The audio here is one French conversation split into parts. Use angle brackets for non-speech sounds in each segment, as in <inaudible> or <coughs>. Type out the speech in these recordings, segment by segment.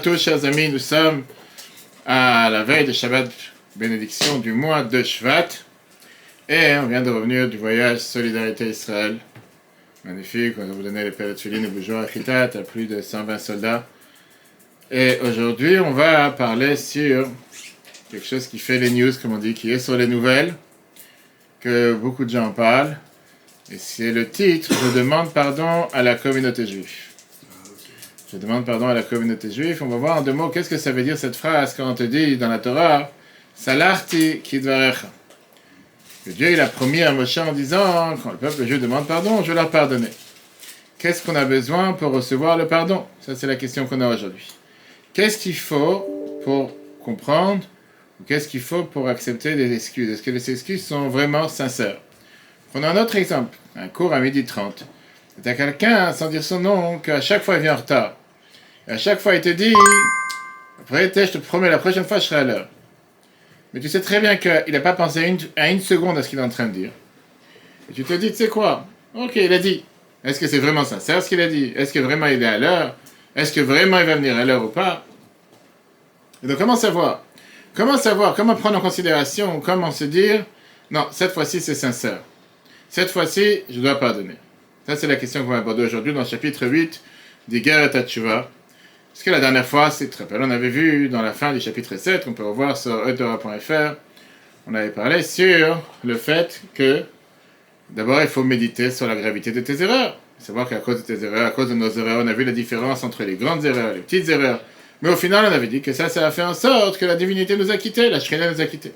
tous, chers amis, nous sommes à la veille de Shabbat bénédiction du mois de Shvat et on vient de revenir du voyage Solidarité Israël. Magnifique, on va vous donner les Péretulines et Bourgeois à à plus de 120 soldats. Et aujourd'hui, on va parler sur quelque chose qui fait les news, comme on dit, qui est sur les nouvelles, que beaucoup de gens en parlent. Et c'est le titre Je demande pardon à la communauté juive. Je demande pardon à la communauté juive. On va voir en deux mots qu'est-ce que ça veut dire cette phrase quand on te dit dans la Torah Salarti kidvarecha. Que Dieu il a promis à Moshe en disant quand le peuple juif demande pardon, je leur pardonner. Qu'est-ce qu'on a besoin pour recevoir le pardon? Ça, c'est la question qu'on a aujourd'hui. Qu'est-ce qu'il faut pour comprendre ou qu'est-ce qu'il faut pour accepter des excuses? Est-ce que les excuses sont vraiment sincères? Prenons un autre exemple. Un cours à midi 30. C'est à quelqu'un, sans dire son nom, qu'à chaque fois il vient en retard. Et à chaque fois il te dit Après, je te promets, la prochaine fois je serai à l'heure. Mais tu sais très bien qu'il n'a pas pensé à une seconde à ce qu'il est en train de dire. Et tu te dis, tu sais quoi? Ok, il a dit. Est-ce que c'est vraiment sincère ce qu'il a dit? Est-ce que vraiment il est à l'heure? Est-ce que vraiment il va venir à l'heure ou pas? Et donc, comment savoir? Comment savoir? Comment prendre en considération? Comment se dire Non, cette fois-ci c'est sincère. Cette fois-ci, je dois pardonner. Ça, c'est la question qu'on va aborder aujourd'hui dans le chapitre 8 des guerres et Tachouva. Parce que la dernière fois, c'est très on avait vu dans la fin du chapitre 7, qu'on peut revoir sur etora.fr, on avait parlé sur le fait que d'abord il faut méditer sur la gravité de tes erreurs. Savoir qu'à cause de tes erreurs, à cause de nos erreurs, on a vu la différence entre les grandes erreurs et les petites erreurs. Mais au final, on avait dit que ça, ça a fait en sorte que la divinité nous a quittés, la Shrina nous a quittés.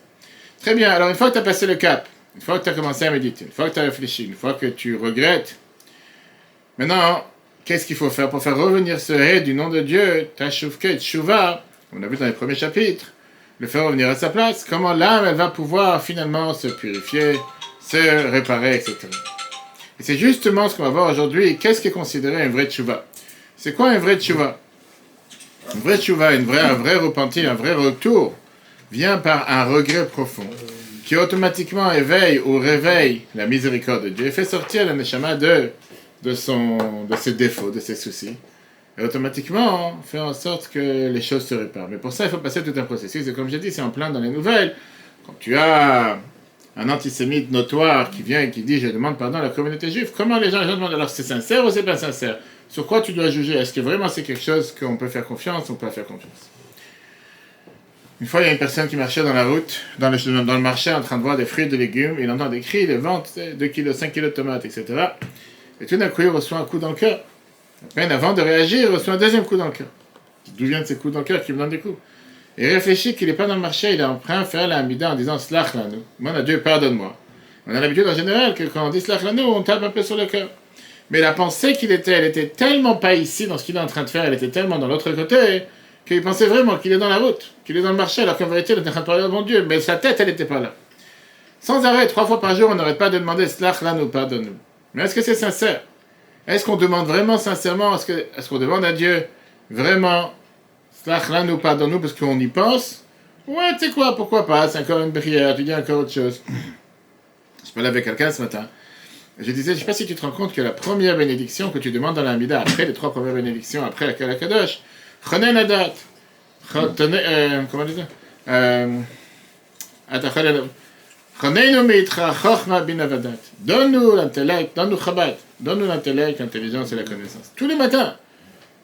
Très bien, alors une fois que tu as passé le cap, une fois que tu as commencé à méditer, une fois que tu as réfléchi, une fois que tu regrettes, maintenant, Qu'est-ce qu'il faut faire pour faire revenir ce hé du nom de Dieu, Tashuvke, Tshuva, on a vu dans les premiers chapitres, le faire revenir à sa place Comment l'âme, elle va pouvoir finalement se purifier, se réparer, etc. Et c'est justement ce qu'on va voir aujourd'hui. Qu'est-ce qui est considéré un vrai Tshuva? C'est quoi un vrai Tshuva? Un vrai Tshuva, une vraie, un vrai repentir, un vrai retour, vient par un regret profond qui automatiquement éveille ou réveille la miséricorde de Dieu et fait sortir le neshama de de, son, de ses défauts, de ses soucis. Et automatiquement, fait en sorte que les choses se réparent. Mais pour ça, il faut passer tout un processus. Et comme j'ai dit, c'est en plein dans les nouvelles. Quand tu as un antisémite notoire qui vient et qui dit Je demande pardon à la communauté juive, comment les gens, les demandent? Alors c'est sincère ou c'est pas sincère? Sur quoi tu dois juger? Est-ce que vraiment c'est quelque chose qu'on peut faire confiance ou on pas faire confiance? Une fois, il y a une personne qui marchait dans la route, dans le, dans le marché, en train de voir des fruits et des légumes. Il entend des cris, des ventes, 2 kg, 5 kg de tomates, etc. Et tout d'un coup, il reçoit un coup dans le cœur. Peine avant de réagir, il reçoit un deuxième coup dans le cœur. D'où viennent ces coups dans le cœur qui me donnent des coups? Et réfléchit qu'il n'est pas dans le marché, il est en train de faire la Hamida en disant Slach nous. Mon Dieu, pardonne-moi. On a l'habitude en général que quand on dit Slach nous, on tape un peu sur le cœur. Mais la pensée qu'il était, elle était tellement pas ici dans ce qu'il est en train de faire, elle était tellement dans l'autre côté, qu'il pensait vraiment qu'il est dans la route, qu'il est dans le marché, alors qu'en vérité, il était en train de parler de mon Dieu. Mais sa tête, elle n'était pas là. Sans arrêt, trois fois par jour, on n'arrête pas de demander Slach nous, pardonne-nous. Mais est-ce que c'est sincère? Est-ce qu'on demande vraiment sincèrement Est-ce qu'on demande à Dieu vraiment là nous pardonne-nous parce qu'on y pense? Ouais, tu sais quoi, pourquoi pas? C'est encore une prière, tu dis encore autre chose. Je parlais avec quelqu'un ce matin. Je disais, je ne sais pas si tu te rends compte que la première bénédiction que tu demandes dans l'Amida, après les trois premières bénédictions, après la Kalakadosh, Chonen Adat, euh, comment dire euh, Donne-nous l'intellect, donne-nous Chabad, donne-nous l'intellect, l'intelligence et la connaissance. Tous les matins,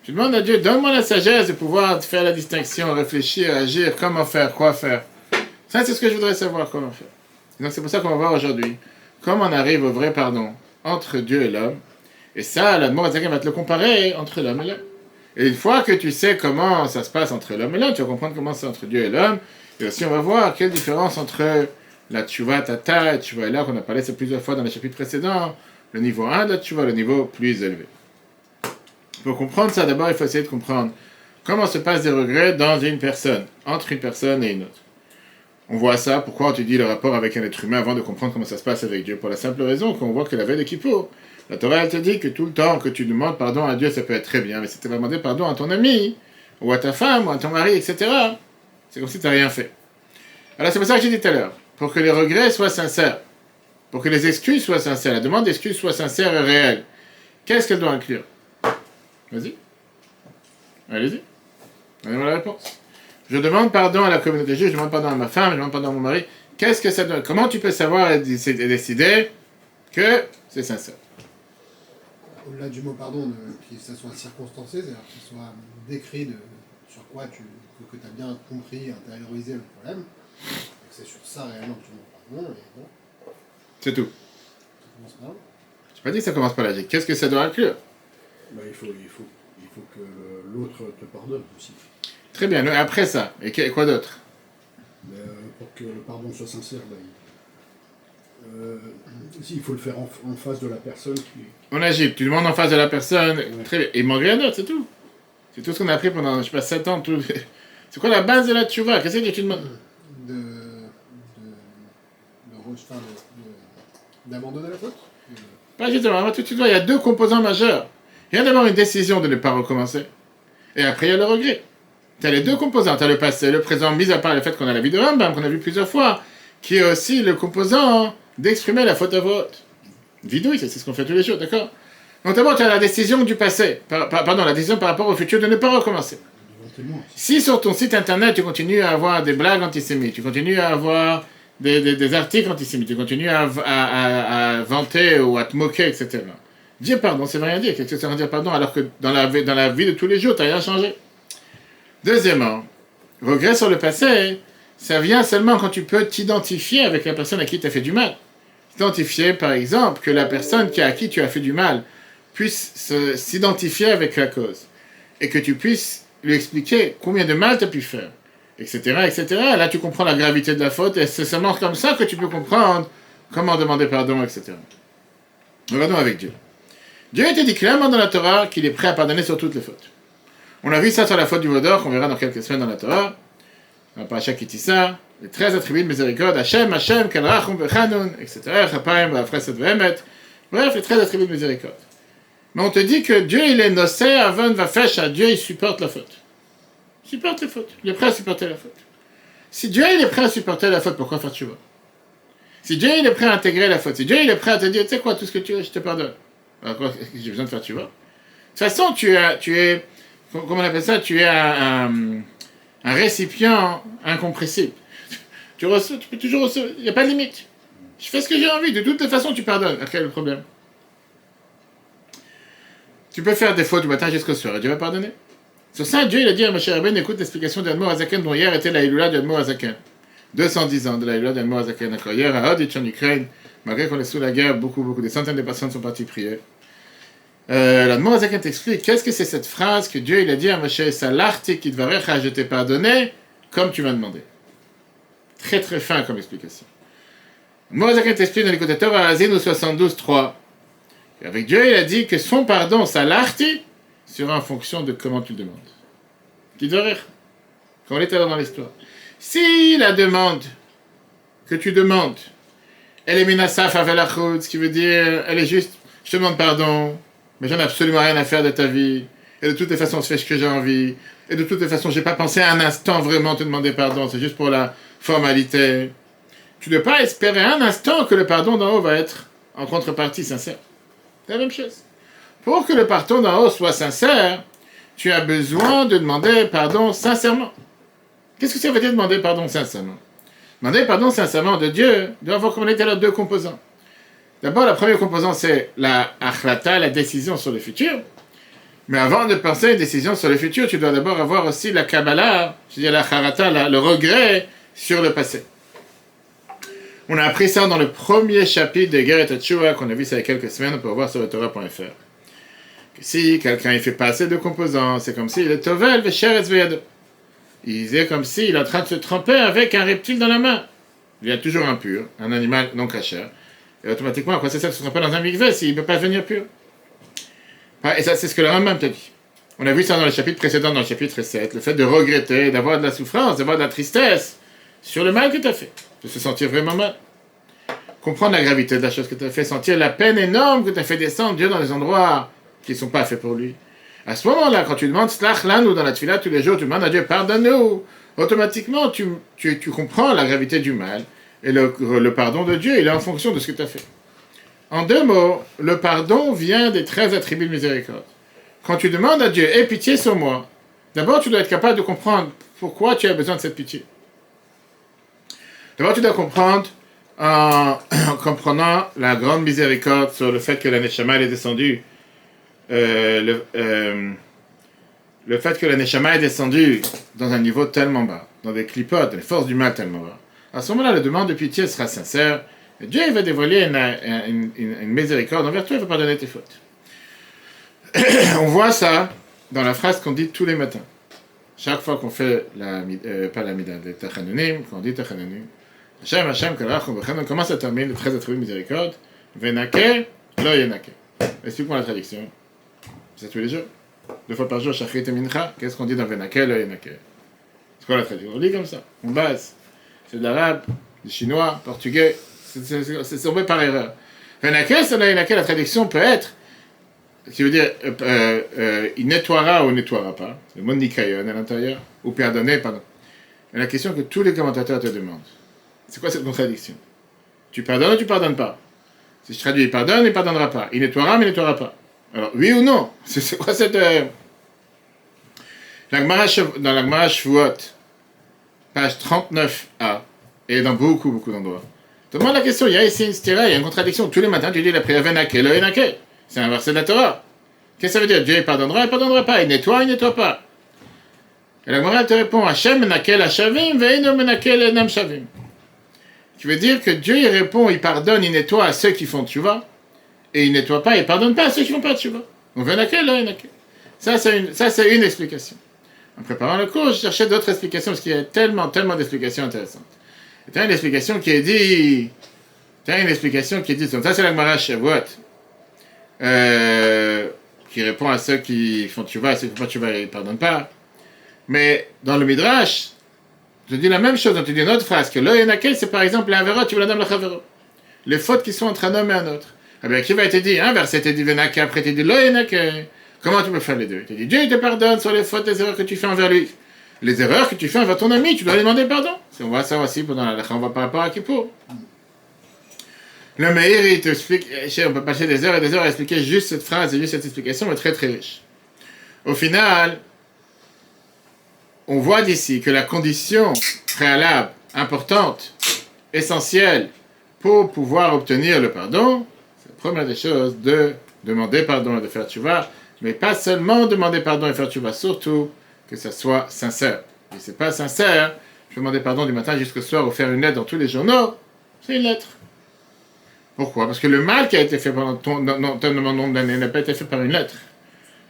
tu demandes à Dieu, donne-moi la sagesse de pouvoir faire la distinction, réfléchir, agir, comment faire, quoi faire. Ça, c'est ce que je voudrais savoir, comment faire. donc, c'est pour ça qu'on va voir aujourd'hui comment on arrive au vrai pardon entre Dieu et l'homme. Et ça, la va te le comparer entre l'homme et l'homme. Et une fois que tu sais comment ça se passe entre l'homme et l'homme, tu vas comprendre comment c'est entre Dieu et l'homme. Et aussi, on va voir quelle différence entre la tchouva tata, tchouva là qu'on a parlé ça plusieurs fois dans les chapitres précédents, le niveau 1 de la tchouva, le niveau plus élevé. Pour comprendre ça, d'abord, il faut essayer de comprendre comment se passent des regrets dans une personne, entre une personne et une autre. On voit ça, pourquoi on te dit le rapport avec un être humain avant de comprendre comment ça se passe avec Dieu? Pour la simple raison qu'on voit que la veille de Kippour, la Torah elle te dit que tout le temps que tu demandes pardon à Dieu, ça peut être très bien, mais si tu vas demander pardon à ton ami, ou à ta femme, ou à ton mari, etc., c'est comme si tu n'as rien fait. Alors c'est pour ça que j'ai dit tout à l'heure pour que les regrets soient sincères, pour que les excuses soient sincères, la demande d'excuses soit sincère et réelle. Qu'est-ce qu'elle doit inclure? Vas-y. Allez-y. Donnez-moi la réponse. Je demande pardon à la communauté juive, je demande pardon à ma femme, je demande pardon à mon mari. Qu'est-ce que ça donne? Comment tu peux savoir et décider que c'est sincère? Au-delà du mot pardon, de, que ça soit circonstancé, c'est-à-dire ce soit décrit de, sur quoi tu que, tu as bien compris, intériorisé le problème. C'est sur ça réellement que tu. Et bon. C'est tout. Ça commence par là. Je pas dit que ça commence par la Qu'est-ce que ça doit inclure? Bah, il, faut, il, faut, il faut que l'autre te pardonne aussi. Très bien. Après ça, et quoi d'autre? Euh, Pour que le pardon soit sincère, bah, euh, il faut le faire en, face de la personne qui. On agit, tu demandes en face de la personne. Très bien. Et il manque rien d'autre, c'est tout. C'est tout ce qu'on a appris pendant, je sais pas, 7 ans. Tout... <laughs> C'est quoi la base de la tchouva? Qu'est-ce que tu demandes? De. d'abandonner la faute Pas justement, tout de suite, il y a deux composants majeurs. Il y a d'abord une décision de ne pas recommencer. Et après, il y a le regret. Tu as les deux composants. Tu as le passé, le présent, mis à part le fait qu'on a la vie de Rambam, qu'on a vu plusieurs fois, qui est aussi le composant d'exprimer la faute à vote. Vidouille, c'est ce qu'on fait tous les jours, d'accord? Donc d'abord, tu as la décision du passé, pardon, la décision par rapport au futur de ne pas recommencer. Si sur ton site internet, tu continues à avoir des blagues antisémites, tu continues à avoir des, articles antisémites, tu continues à, à, vanter ou à te moquer, etc. Dire pardon, c'est rien dire. Qu'est-ce que ça veut dire pardon alors que dans la, dans la vie de tous les jours, tu n'as rien changé? Deuxièmement, regret sur le passé, ça vient seulement quand tu peux t'identifier avec la personne à qui tu as fait du mal. Identifier, par exemple, que la personne à qui tu as fait du mal puisse s'identifier avec la cause. Et que tu puisses lui expliquer combien de mal tu as pu faire, etc., etc. Là, tu comprends la gravité de la faute, et c'est seulement comme ça que tu peux comprendre comment demander pardon, etc. Regardons avec Dieu. Dieu a été dit clairement dans la Torah qu'il est prêt à pardonner sur toutes les fautes. On a vu ça sur la faute du Vaudor, qu'on verra dans quelques semaines dans la Torah. Dans Parashat Kitissa, les 13 attributs de miséricorde, Hachem, Hachem, Kalrachum, Bechanun, etc., Chapaim, Bafreset, Vehemet. Bref, les 13 attributs de miséricorde. Mais on te dit que Dieu, il est nocé, Avon, Vafesh, à Dieu, il supporte la faute. Supporte les fautes. Il est prêt à supporter la faute. Si Dieu, est prêt à supporter la faute, pourquoi faire tu vois Si Dieu, est prêt à intégrer la faute, si Dieu, est prêt à te dire, tu sais quoi, tout ce que tu veux, je te pardonne. Alors j'ai besoin de faire tu vois De toute façon, tu, es, comment on appelle ça, tu es un, récipient incompressible. <laughs> Tu, peux toujours recevoir, il n'y a pas de limite. Je fais ce que j'ai envie, de toutes les façons, tu pardonnes. Quel est le problème tu peux faire des fautes du matin jusqu'au soir et Dieu va pardonner. Sur ça, Dieu il a dit à Moshe Rabbein, écoute l'explication d'Admo Azaken, dont hier était la Hilula d'Admo Azaken. 210 ans de la Hilula d'Admo Azaken. D'accord, hier à Hoditch en Ukraine, malgré qu'on est sous la guerre, beaucoup, beaucoup, des centaines de personnes sont parties prier. Euh, L'Admo Azaken t'explique, qu'est-ce que c'est cette phrase que Dieu il a dit à Moshe, Salarti qui je t'ai pardonné, comme tu m'as demandé. Très très fin comme explication. Azaken t'explique dans l'écoutateur à Azin 72, 3. Avec Dieu, il a dit que son pardon, sa larti, sera en fonction de comment tu le demandes. Qui rire Quand on est dans l'histoire. Si la demande que tu demandes, elle est minasaf ce qui veut dire, elle est juste, je te demande pardon, mais j'en ai absolument rien à faire de ta vie, et de toutes les façons, je fais ce que j'ai envie, et de toutes les façons, j'ai pas pensé un instant vraiment te demander pardon, c'est juste pour la formalité. Tu ne dois pas espérer un instant que le pardon d'en haut va être en contrepartie sincère. C'est la même chose. Pour que le pardon d'en haut soit sincère, tu as besoin de demander pardon sincèrement. Qu'est-ce que ça veut dire demander pardon sincèrement? Demander pardon sincèrement de Dieu doit avoir comme était là deux composants. D'abord, la première composante, c'est la achlata, la décision sur le futur. Mais avant de penser à une décision sur le futur, tu dois d'abord avoir aussi la kabbalah, c'est-à-dire la charata, le regret sur le passé. On a appris ça dans le premier chapitre de Guerre et qu'on a vu ça il y a quelques semaines, on peut voir sur le Torah.fr. Si quelqu'un fait passer deux composants, c'est comme s'il est Tovel Vesheretz Veyado. Il est comme s'il est en train de se tremper avec un reptile dans la main. Il y a toujours impur, un animal non cachère. Et automatiquement, à quoi ça sert de se tremper dans un mikveh s'il ne peut pas devenir pur? Et ça, c'est ce que le Rambam t'a dit. On a vu ça dans le chapitre précédent, dans le chapitre 7, le fait de regretter, d'avoir de la souffrance, d'avoir de la tristesse sur le mal que tu as fait de se sentir vraiment mal. Comprendre la gravité de la chose que tu as fait, sentir la peine énorme que tu as fait descendre Dieu dans des endroits qui ne sont pas faits pour lui. À ce moment-là, quand tu demandes Slach nous dans la tefila tous les jours, tu demandes à Dieu pardonne-nous, automatiquement tu, tu, tu, comprends la gravité du mal et le, pardon de Dieu, il est en fonction de ce que tu as fait. En deux mots, le pardon vient des 13 attributs de miséricorde. Quand tu demandes à Dieu, aie pitié sur moi, D'abord, tu dois être capable de comprendre pourquoi tu as besoin de cette pitié. D'abord, tu dois comprendre en, <coughs> en comprenant la grande miséricorde sur le fait que la Neshama est descendue. Euh, le, euh, le fait que la Neshama est descendue dans un niveau tellement bas, dans des clipotes, les forces du mal tellement bas. À ce moment-là, la demande de pitié sera sincère. Dieu va dévoiler une, miséricorde envers toi, il va pardonner tes fautes. <coughs> On voit ça dans la phrase qu'on dit tous les matins. Chaque fois qu'on fait la, euh, pas la mida, les tachanonim, quand on dit tachanonim, Hashem, Hashem, Kalach, on comment ça termine le très attribut de miséricorde Venake, lo yenake. Explique-moi la traduction. C'est tous les jours. Deux fois par jour, Shachrit et Mincha. Qu'est-ce qu'on dit dans Venake, lo yenake C'est quoi la traduction? On lit comme ça. On base. C'est de l'arabe, du chinois, portugais. C'est- tombé par erreur. Venake, c'est lo yenake. La traduction peut être qui veut dire euh, euh, euh, il nettoiera ou nettoiera pas, le mot nikayon à l'intérieur, ou pardonner, pardon. Et la question que tous les commentateurs te demandent, c'est quoi cette contradiction? Tu pardonnes ou tu pardonnes pas? Si je traduis, il pardonne, il pardonnera pas. Il nettoiera, mais il nettoiera pas. Alors, oui ou non? C'est quoi cette... Euh... Dans la Gemara Shavuot, page 39a, et dans beaucoup, beaucoup d'endroits, demande la question, il y a ici une il y a une contradiction. Tous les matins, tu dis la prière Venake, lo Yenake. C'est un verset de la Torah. Qu'est-ce que ça veut dire? Dieu il pardonnera, il pardonnera pas. Il nettoie, il nettoie pas. Et la Gemara elle te répond Hachem menakel hashavim ve'eno menakel enam shavim. Qui veut dire que Dieu il répond, il pardonne, il nettoie à ceux qui font tchouva, et il nettoie pas, il pardonne pas à ceux qui font pas tchouva. Donc venakel, lo yenakel. Ça c'est une, ça c'est une explication. En préparant le cours, je cherchais d'autres explications parce qu'il y a tellement, tellement d'explications intéressantes. Et t'as une explication qui est dit, t'as une explication qui est dit, donc ça c'est la Gemara Shavuot euh, qui répond à ceux qui font vas, ceux qui font pas vas, ils ne pardonnent pas. Mais dans le Midrash, je dis la même chose, on te dit une autre phrase, que l'oyenake, c'est par exemple l'avéro, tu veux la dame la Les fautes qui sont entre un homme et un autre. Eh bien, qui va te dire, un verset te dit après te dit. Comment tu peux faire les deux? Il te dit, Dieu il te pardonne sur les fautes, les erreurs que tu fais envers lui. Les erreurs que tu fais envers ton ami, tu dois lui demander pardon. On voit ça aussi pendant la on va par rapport à Kippour. Le Meir, il t'explique, eh, on peut passer des heures et des heures à expliquer juste cette phrase et juste cette explication, mais très très riche. Au final, on voit d'ici que la condition préalable, importante, essentielle pour pouvoir obtenir le pardon, première des choses de demander pardon et de faire tchouva, mais pas seulement demander pardon et faire tchouva, surtout que ça soit sincère. Et c'est pas sincère, je peux demander pardon du matin jusqu'au soir ou faire une lettre dans tous les journaux, c'est une lettre. Pourquoi? Parce que le mal qui a été fait pendant ton, non, tellement nombre d'années n'a pas été fait par une lettre.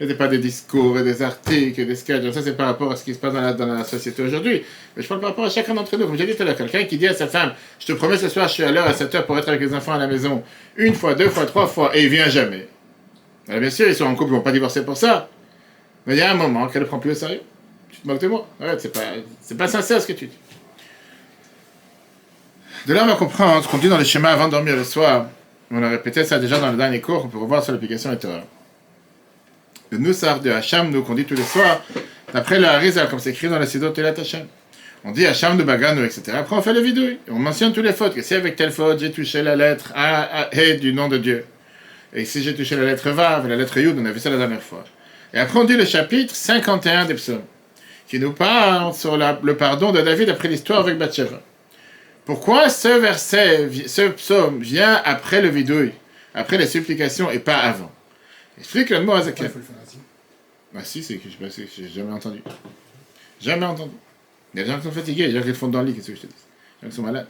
Ce pas des discours et des articles et des sketchs. Ça, c'est par rapport à ce qui se passe dans la, société aujourd'hui. Mais je parle par rapport à chacun d'entre nous. Comme j'ai dit tout à l'heure, quelqu'un qui dit à sa femme Je te promets ce soir, je suis à l'heure à 7 heures pour être avec les enfants à la maison. Une fois, deux fois, trois fois, et il vient jamais. Alors, bien sûr, ils sont en couple, ils ne vont pas divorcer pour ça. Mais il y a un moment qu'elle ne prend plus au sérieux. Tu te moques de moi. Arrête, c'est pas, c'est pas sincère ce que tu dis. De là, on va comprendre ce qu'on dit dans les schémas avant de dormir le soir. On a répété ça déjà dans le dernier cours, on peut revoir sur l'application Torah. Le Nusar de Hacham, nous, qu'on dit tous les soirs, d'après le Harizal, comme c'est écrit dans la Sidot Telat Hacham. On dit Hacham de Bagano, etc. Après, on fait le vidouille. Et on mentionne toutes les fautes. Que si avec telle faute, j'ai touché la lettre A, A, du nom de Dieu. Et si j'ai touché la lettre Vav, la lettre Yud, on a vu ça la dernière fois. Et après, on dit le chapitre 51 des psaumes, qui nous parle sur la- le pardon de David après l'histoire avec Bathsheba. Pourquoi ce verset, ce psaume vient après le vidouille, après les supplications et pas avant? Explique le mot Pourquoi Azakel. il faut le faire ainsi Ah si, c'est que je sais j'ai jamais entendu. Jamais entendu. Il y a des gens qui sont fatigués, il y a des gens qui font dans le lit, qu'est-ce que je te dis? Il y a des gens qui sont malades.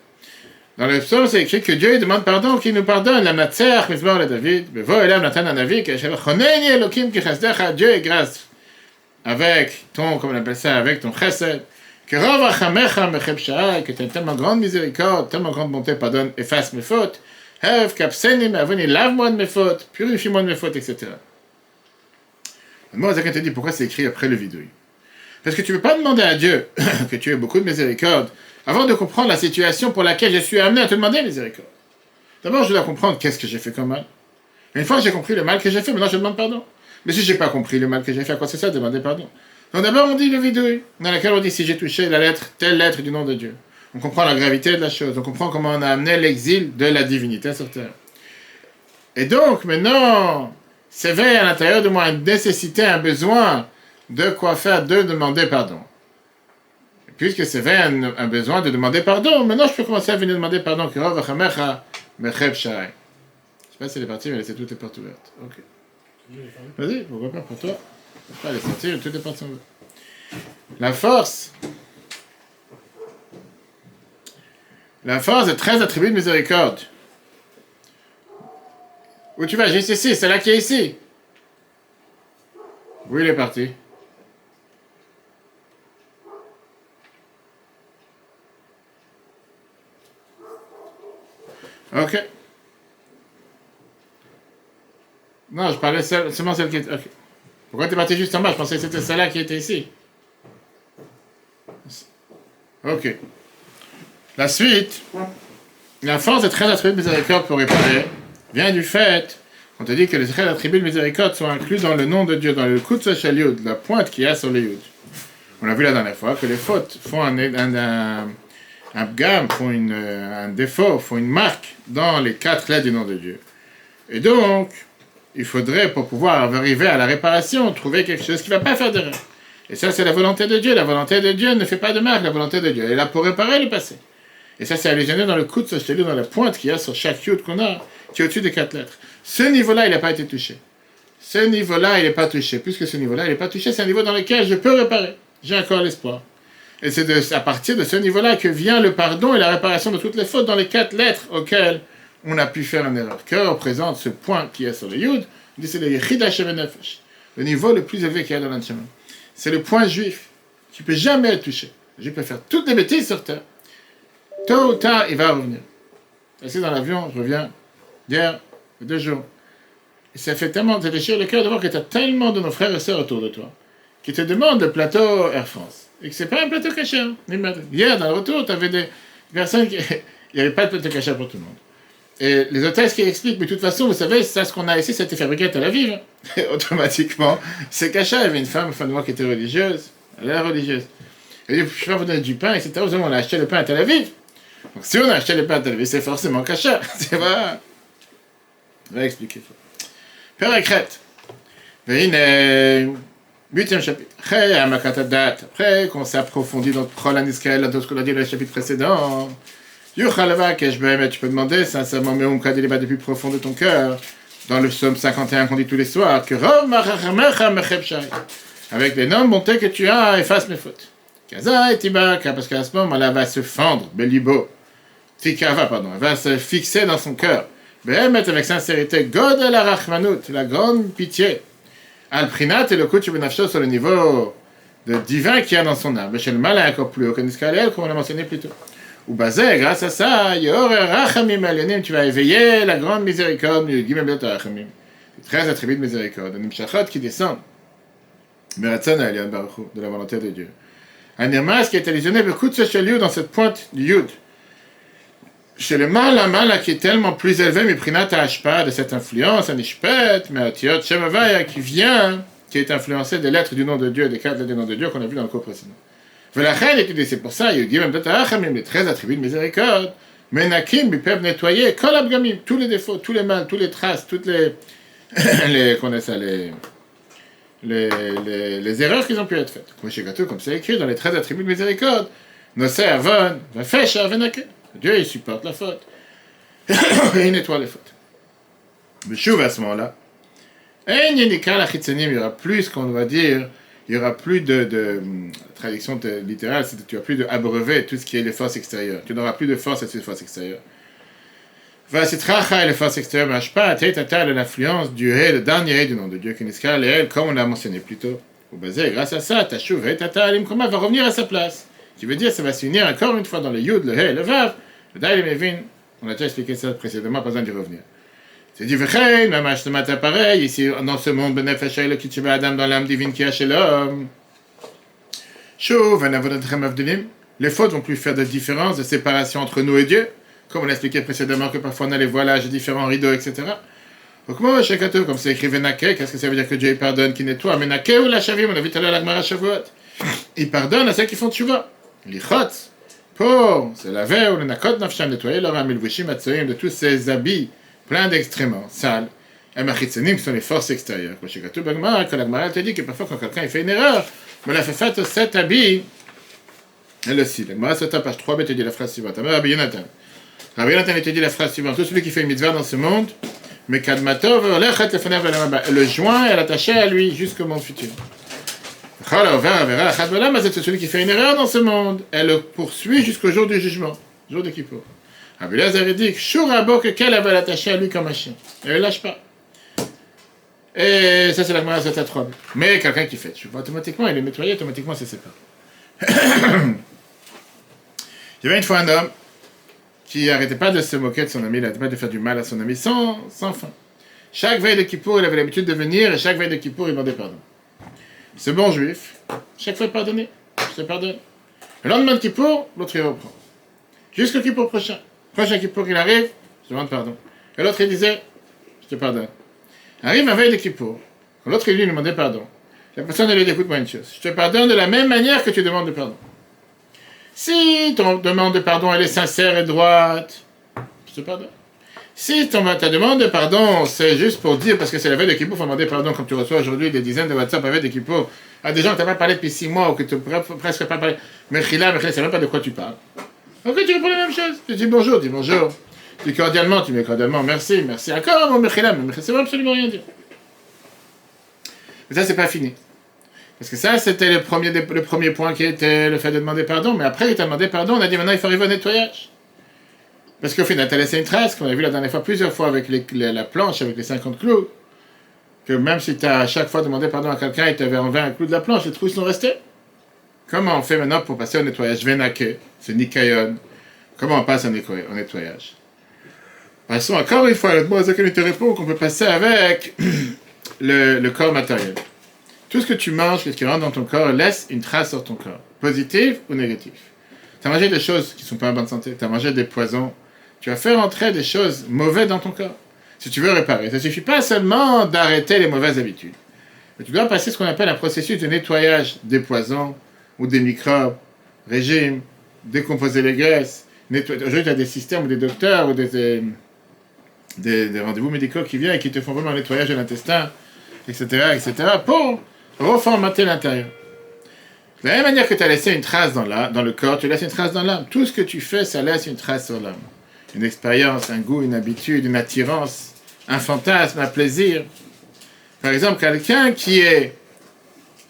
Dans le psaume, c'est écrit que Dieu demande pardon, qu'il nous pardonne. La Natser, Mizmor le David, Bevo Elam Natan Anavi, que Choneni Elokim ki chesdecha, Dieu est grâce. Avec ton, comme on appelle ça, avec ton chesed. Que Rav Achamecha Mecheb Sha'ai, que tu as tellement grande miséricorde, tellement grande bonté, pardonne, efface mes fautes. Lave-moi de mes fautes, purifie-moi de mes fautes, etc. Moi, Zakat te dit pourquoi c'est écrit après le vidouille? Parce que tu ne peux pas demander à Dieu <coughs> que tu aies beaucoup de miséricorde avant de comprendre la situation pour laquelle je suis amené à te demander miséricorde. D'abord, je dois comprendre qu'est-ce que j'ai fait comme mal. Une fois que j'ai compris le mal que j'ai fait, maintenant je demande pardon. Mais si j'ai pas compris le mal que j'ai fait, à quoi c'est ça de demander pardon? Donc d'abord, on dit le vidouille, dans laquelle on dit si j'ai touché la lettre, telle lettre du nom de Dieu. On comprend la gravité de la chose, on comprend comment on a amené l'exil de la divinité sur terre. Et donc, maintenant, s'éveille à l'intérieur de moi une nécessité, un besoin de quoi faire, de demander pardon. Puisque c'est vrai un, un besoin de demander pardon, maintenant je peux commencer à venir demander pardon. Je sais pas si elle est partie, mais laissé toutes les portes ouvertes. Ok. Vas-y, pourquoi pas pour toi. Est sortie, toutes les portes sont ouvertes. La force. La force est 13 attributs de miséricorde. Où tu vas? Ici, c'est là qui est ici. Où il est parti? Ok. Non, je parlais seul- seulement celle qui était. ok. Pourquoi t'es parti juste en bas? Je pensais que c'était celle-là qui était ici. Ok. La suite. La force des 13 attributs de miséricorde pour réparer vient du fait qu'on te dit que les 13 attributs de miséricorde sont inclus dans le nom de Dieu, dans le Kutsa Shaliud, la pointe qu'il y a sur le Yud. On a vu la dernière fois que les fautes font un, un, bgam, font euh, un défaut, font une marque dans les quatre lettres du nom de Dieu. Et donc, il faudrait, pour pouvoir arriver à la réparation, trouver quelque chose qui ne va pas faire d'erreur. Et ça, c'est la volonté de Dieu. La volonté de Dieu ne fait pas de marque, la volonté de Dieu. Est là pour réparer le passé. Et ça, c'est allusionné dans le coup de ce dans la pointe qu'il y a sur chaque yud qu'on a, qui est au-dessus des quatre lettres. Ce niveau-là, il n'a pas été touché. Ce niveau-là, il n'est pas touché. Puisque ce niveau-là, il n'est pas touché, c'est un niveau dans lequel je peux réparer. J'ai encore l'espoir. Et c'est à partir de ce niveau-là que vient le pardon et la réparation de toutes les fautes dans les quatre lettres auxquelles on a pu faire une erreur. Que représente ce point qui est sur le yud? C'est le le niveau le plus élevé qu'il y a dans l'Anshama. C'est le point juif qui peut jamais être touché. Juif peut faire toutes les bêtises sur terre. Tôt ou tard, il va revenir. Assis dans l'avion, je reviens hier, deux jours. Et ça fait tellement, ça déchire le cœur de voir que tu as tellement de nos frères et sœurs autour de toi qui te demandent le plateau Air France. Et que c'est pas un plateau caché. hein. Hier, dans le retour, tu avais des personnes qui. <laughs> Il n'y avait pas de plateau caché pour tout le monde. Et les hôtesses qui expliquent, mais de toute façon, vous savez, ça, ce qu'on a ici, c'était fabriqué à Tel Aviv. Et <laughs> automatiquement, c'est caché. Il y avait une femme, fin de mois, qui était religieuse. Elle est religieuse. Elle dit, je vais vous donner du pain, etc. Vous savez, on a acheté le pain à Tel Aviv. Donc si on a les pâtes élevées, c'est forcément cachère. <laughs> C'est pas... va expliquer ça. Pérécrète. Veine, euh, huitième chapitre. Après Amakatadat. Après qu'on s'approfondit dans le Prolan Israël, dans ce qu'on a dit dans le chapitre précédent. Yuchalava Keshbehem, tu peux demander sincèrement, mais on pas du plus profond de ton cœur, dans le psaume 51 qu'on dit tous les soirs, que avec l'énorme bonté que tu as, efface mes fautes. Kaza et Tibaka, parce qu'à ce moment-là, va se fendre, Belibo. Tikava, pardon, elle va se fixer dans son cœur. Behemet avec sincérité, God la Rachmanut, la grande pitié. Al-Prinat et le coup tu benafsho sur le niveau de divin qu'il y a dans son âme. Chez le mal est encore plus haut que comme on l'a mentionné plus tôt. Ou basé, grâce à ça, Yor Rachamim Alionim, tu vas éveiller la grande miséricorde, du Gimel Rachamim. Les 13 attributs de miséricorde. Un Nimshachot qui descend. Meratzon Alion Baruch Hu, de la volonté de Dieu. Un Irmas qui est allusionné ce lieu dans cette pointe du Yud. Chez le mal, un mal qui est tellement plus élevé, mais Prinat Ashpa, de cette influence, un Ishpet, mais Shemavaya, qui vient, qui est influencé des lettres du nom de Dieu, des quatre lettres du nom de Dieu qu'on a vu dans le cours précédent. C'est pour ça, il dit même les 13 attributs de miséricorde, Menakim, ils peuvent nettoyer, Kol Abgamim, tous les défauts, tous les mal, tous les traces, toutes les. <coughs> les qu'on ça, les. Erreurs qui ont pu être faites. Comme c'est écrit dans les 13 attributs de miséricorde, Nosé Avon, Vafesha, Venake. Dieu, il supporte la faute. Et <coughs> il nettoie les fautes. Mais à ce moment-là. Il y aura plus, qu'on va dire, il y aura plus de, de la traduction littérale, c'est que tu n'auras plus de tout ce qui est les forces extérieures. Tu n'auras plus de force à ces forces extérieures. Va et les forces extérieures tête de l'influence du Hé, le dernier du nom de Dieu, Kiniska, le comme on l'a mentionné plus tôt. Au basé, grâce à ça, ta et tata alim va revenir à sa place? Qui veut dire, ça va s'unir encore une fois dans le Yud, le Hé, le Vav, le Daïlim Evin. On a déjà expliqué ça précédemment, pas besoin d'y revenir. C'est dit, Vechein, même Ashtamat pareil, ici, dans ce monde, Benefesh le Kitcheva Adam, dans l'âme divine qui a chez l'homme. Chouv, un avodatchem avdelim. Les fautes vont plus faire de différence, de séparation entre nous et Dieu, comme on l'a expliqué précédemment que parfois on a les voilages, différents rideaux, etc. Donc moi, Shekato, comme c'est écrit Venake, qu'est-ce que ça veut dire que Dieu pardonne, qui nettoie Menake ou la Shavim, on a vu tout à l'heure la Gemara Shavuot. Il pardonne à ceux qui font tchouva. Lichot, pour se laver ou le nakot nafsham, nettoyer leur âme, ilvushim atsoim, de tous ces habits pleins d'excréments, sales, Amachitzanim, qui sont les forces extérieures. Quand chez Katou Bagmara, quand la Gemara te dit que parfois quand quelqu'un fait une erreur, mais la fait fait cet habit, elle aussi. La Gemara, à page 3, mais te dit la phrase suivante. Rabbi Yonatan. Rabbi Yonatan, te dit la phrase suivante. Tout celui qui fait une mitzvah dans ce monde, mais Kadmatov, le joint est attaché à lui jusqu'au monde futur. C'est celui qui fait une erreur dans ce monde. Elle le poursuit jusqu'au jour du jugement, jour de Kippour. Abulaz avait dit que qu'elle avait attaché à lui comme un chien. Elle ne lâche pas. Et ça, c'est la Gemara à 3. Mais quelqu'un qui fait, tu vois, automatiquement, il est nettoyé, automatiquement, c'est sépare. <coughs> Il y avait une fois un homme qui n'arrêtait pas de se moquer de son ami, il n'arrêtait pas de faire du mal à son ami sans, sans fin. Chaque veille de Kippour, il avait l'habitude de venir et chaque veille de Kippour, il demandait pardon. Ce bon juif, chaque fois pardonné, je te pardonne. Le lendemain de Kippour, l'autre il reprend. Jusqu'au Kippour prochain. Prochain Kippour qu'il arrive, je demande pardon. Et l'autre il disait, je te pardonne. Arrive la veille de Kippour, quand l'autre il lui demandait pardon. La personne elle lui dit, écoute-moi une chose, je te pardonne de la même manière que tu demandes de pardon. Si ton demande de pardon elle est sincère et droite, je te pardonne. Si ton, ta demande de pardon, c'est juste pour dire, parce que c'est la veille de Kippour, faut demander pardon, comme tu reçois aujourd'hui des dizaines de WhatsApp avec des Kippour, à des gens que tu n'as pas parlé depuis six mois ou que tu n'as presque pas parlé. Mais Khila, mais c'est même pas de quoi tu parles. Ok, tu réponds la même chose. Tu dis bonjour, dis bonjour. Tu dis cordialement, tu mets cordialement, merci, merci. Encore, mon Mechila, mais ça veut absolument rien dire. Mais ça, c'est pas fini. Parce que ça, c'était le premier, le premier point qui était le fait de demander pardon. Mais après, il t'a demandé pardon, on a dit maintenant, il faut arriver au nettoyage. Parce qu'au final, tu as laissé une trace, qu'on a vu la dernière fois plusieurs fois avec la planche, avec les 50 clous. Que même si tu as à chaque fois demandé pardon à quelqu'un et tu avais enlevé un clou de la planche, les trous sont restés. Comment on fait maintenant pour passer au nettoyage? Venake, c'est Nikayon. Comment on passe au nettoyage? Passons encore une fois, le mot te répond qu'on peut passer avec <clears throat> le, le, corps matériel. Tout ce que tu manges, ce qui rentre dans ton corps, laisse une trace sur ton corps, positive ou négative. Tu as mangé des choses qui ne sont pas en bonne santé, tu as mangé des poisons, tu vas faire entrer des choses mauvaises dans ton corps. Si tu veux réparer, ça ne suffit pas seulement d'arrêter les mauvaises habitudes. Mais tu dois passer ce qu'on appelle un processus de nettoyage des poisons ou des microbes, régime, décomposer les graisses. Aujourd'hui, tu as des systèmes ou des docteurs ou des, des, rendez-vous médicaux qui viennent et qui te font vraiment un nettoyage de l'intestin, etc., etc., pour reformater l'intérieur. De la même manière que tu as laissé une trace dans, la, dans le corps, tu laisses une trace dans l'âme. Tout ce que tu fais, ça laisse une trace sur l'âme une expérience, un goût, une habitude, une attirance, un fantasme, un plaisir. Par exemple, quelqu'un qui est,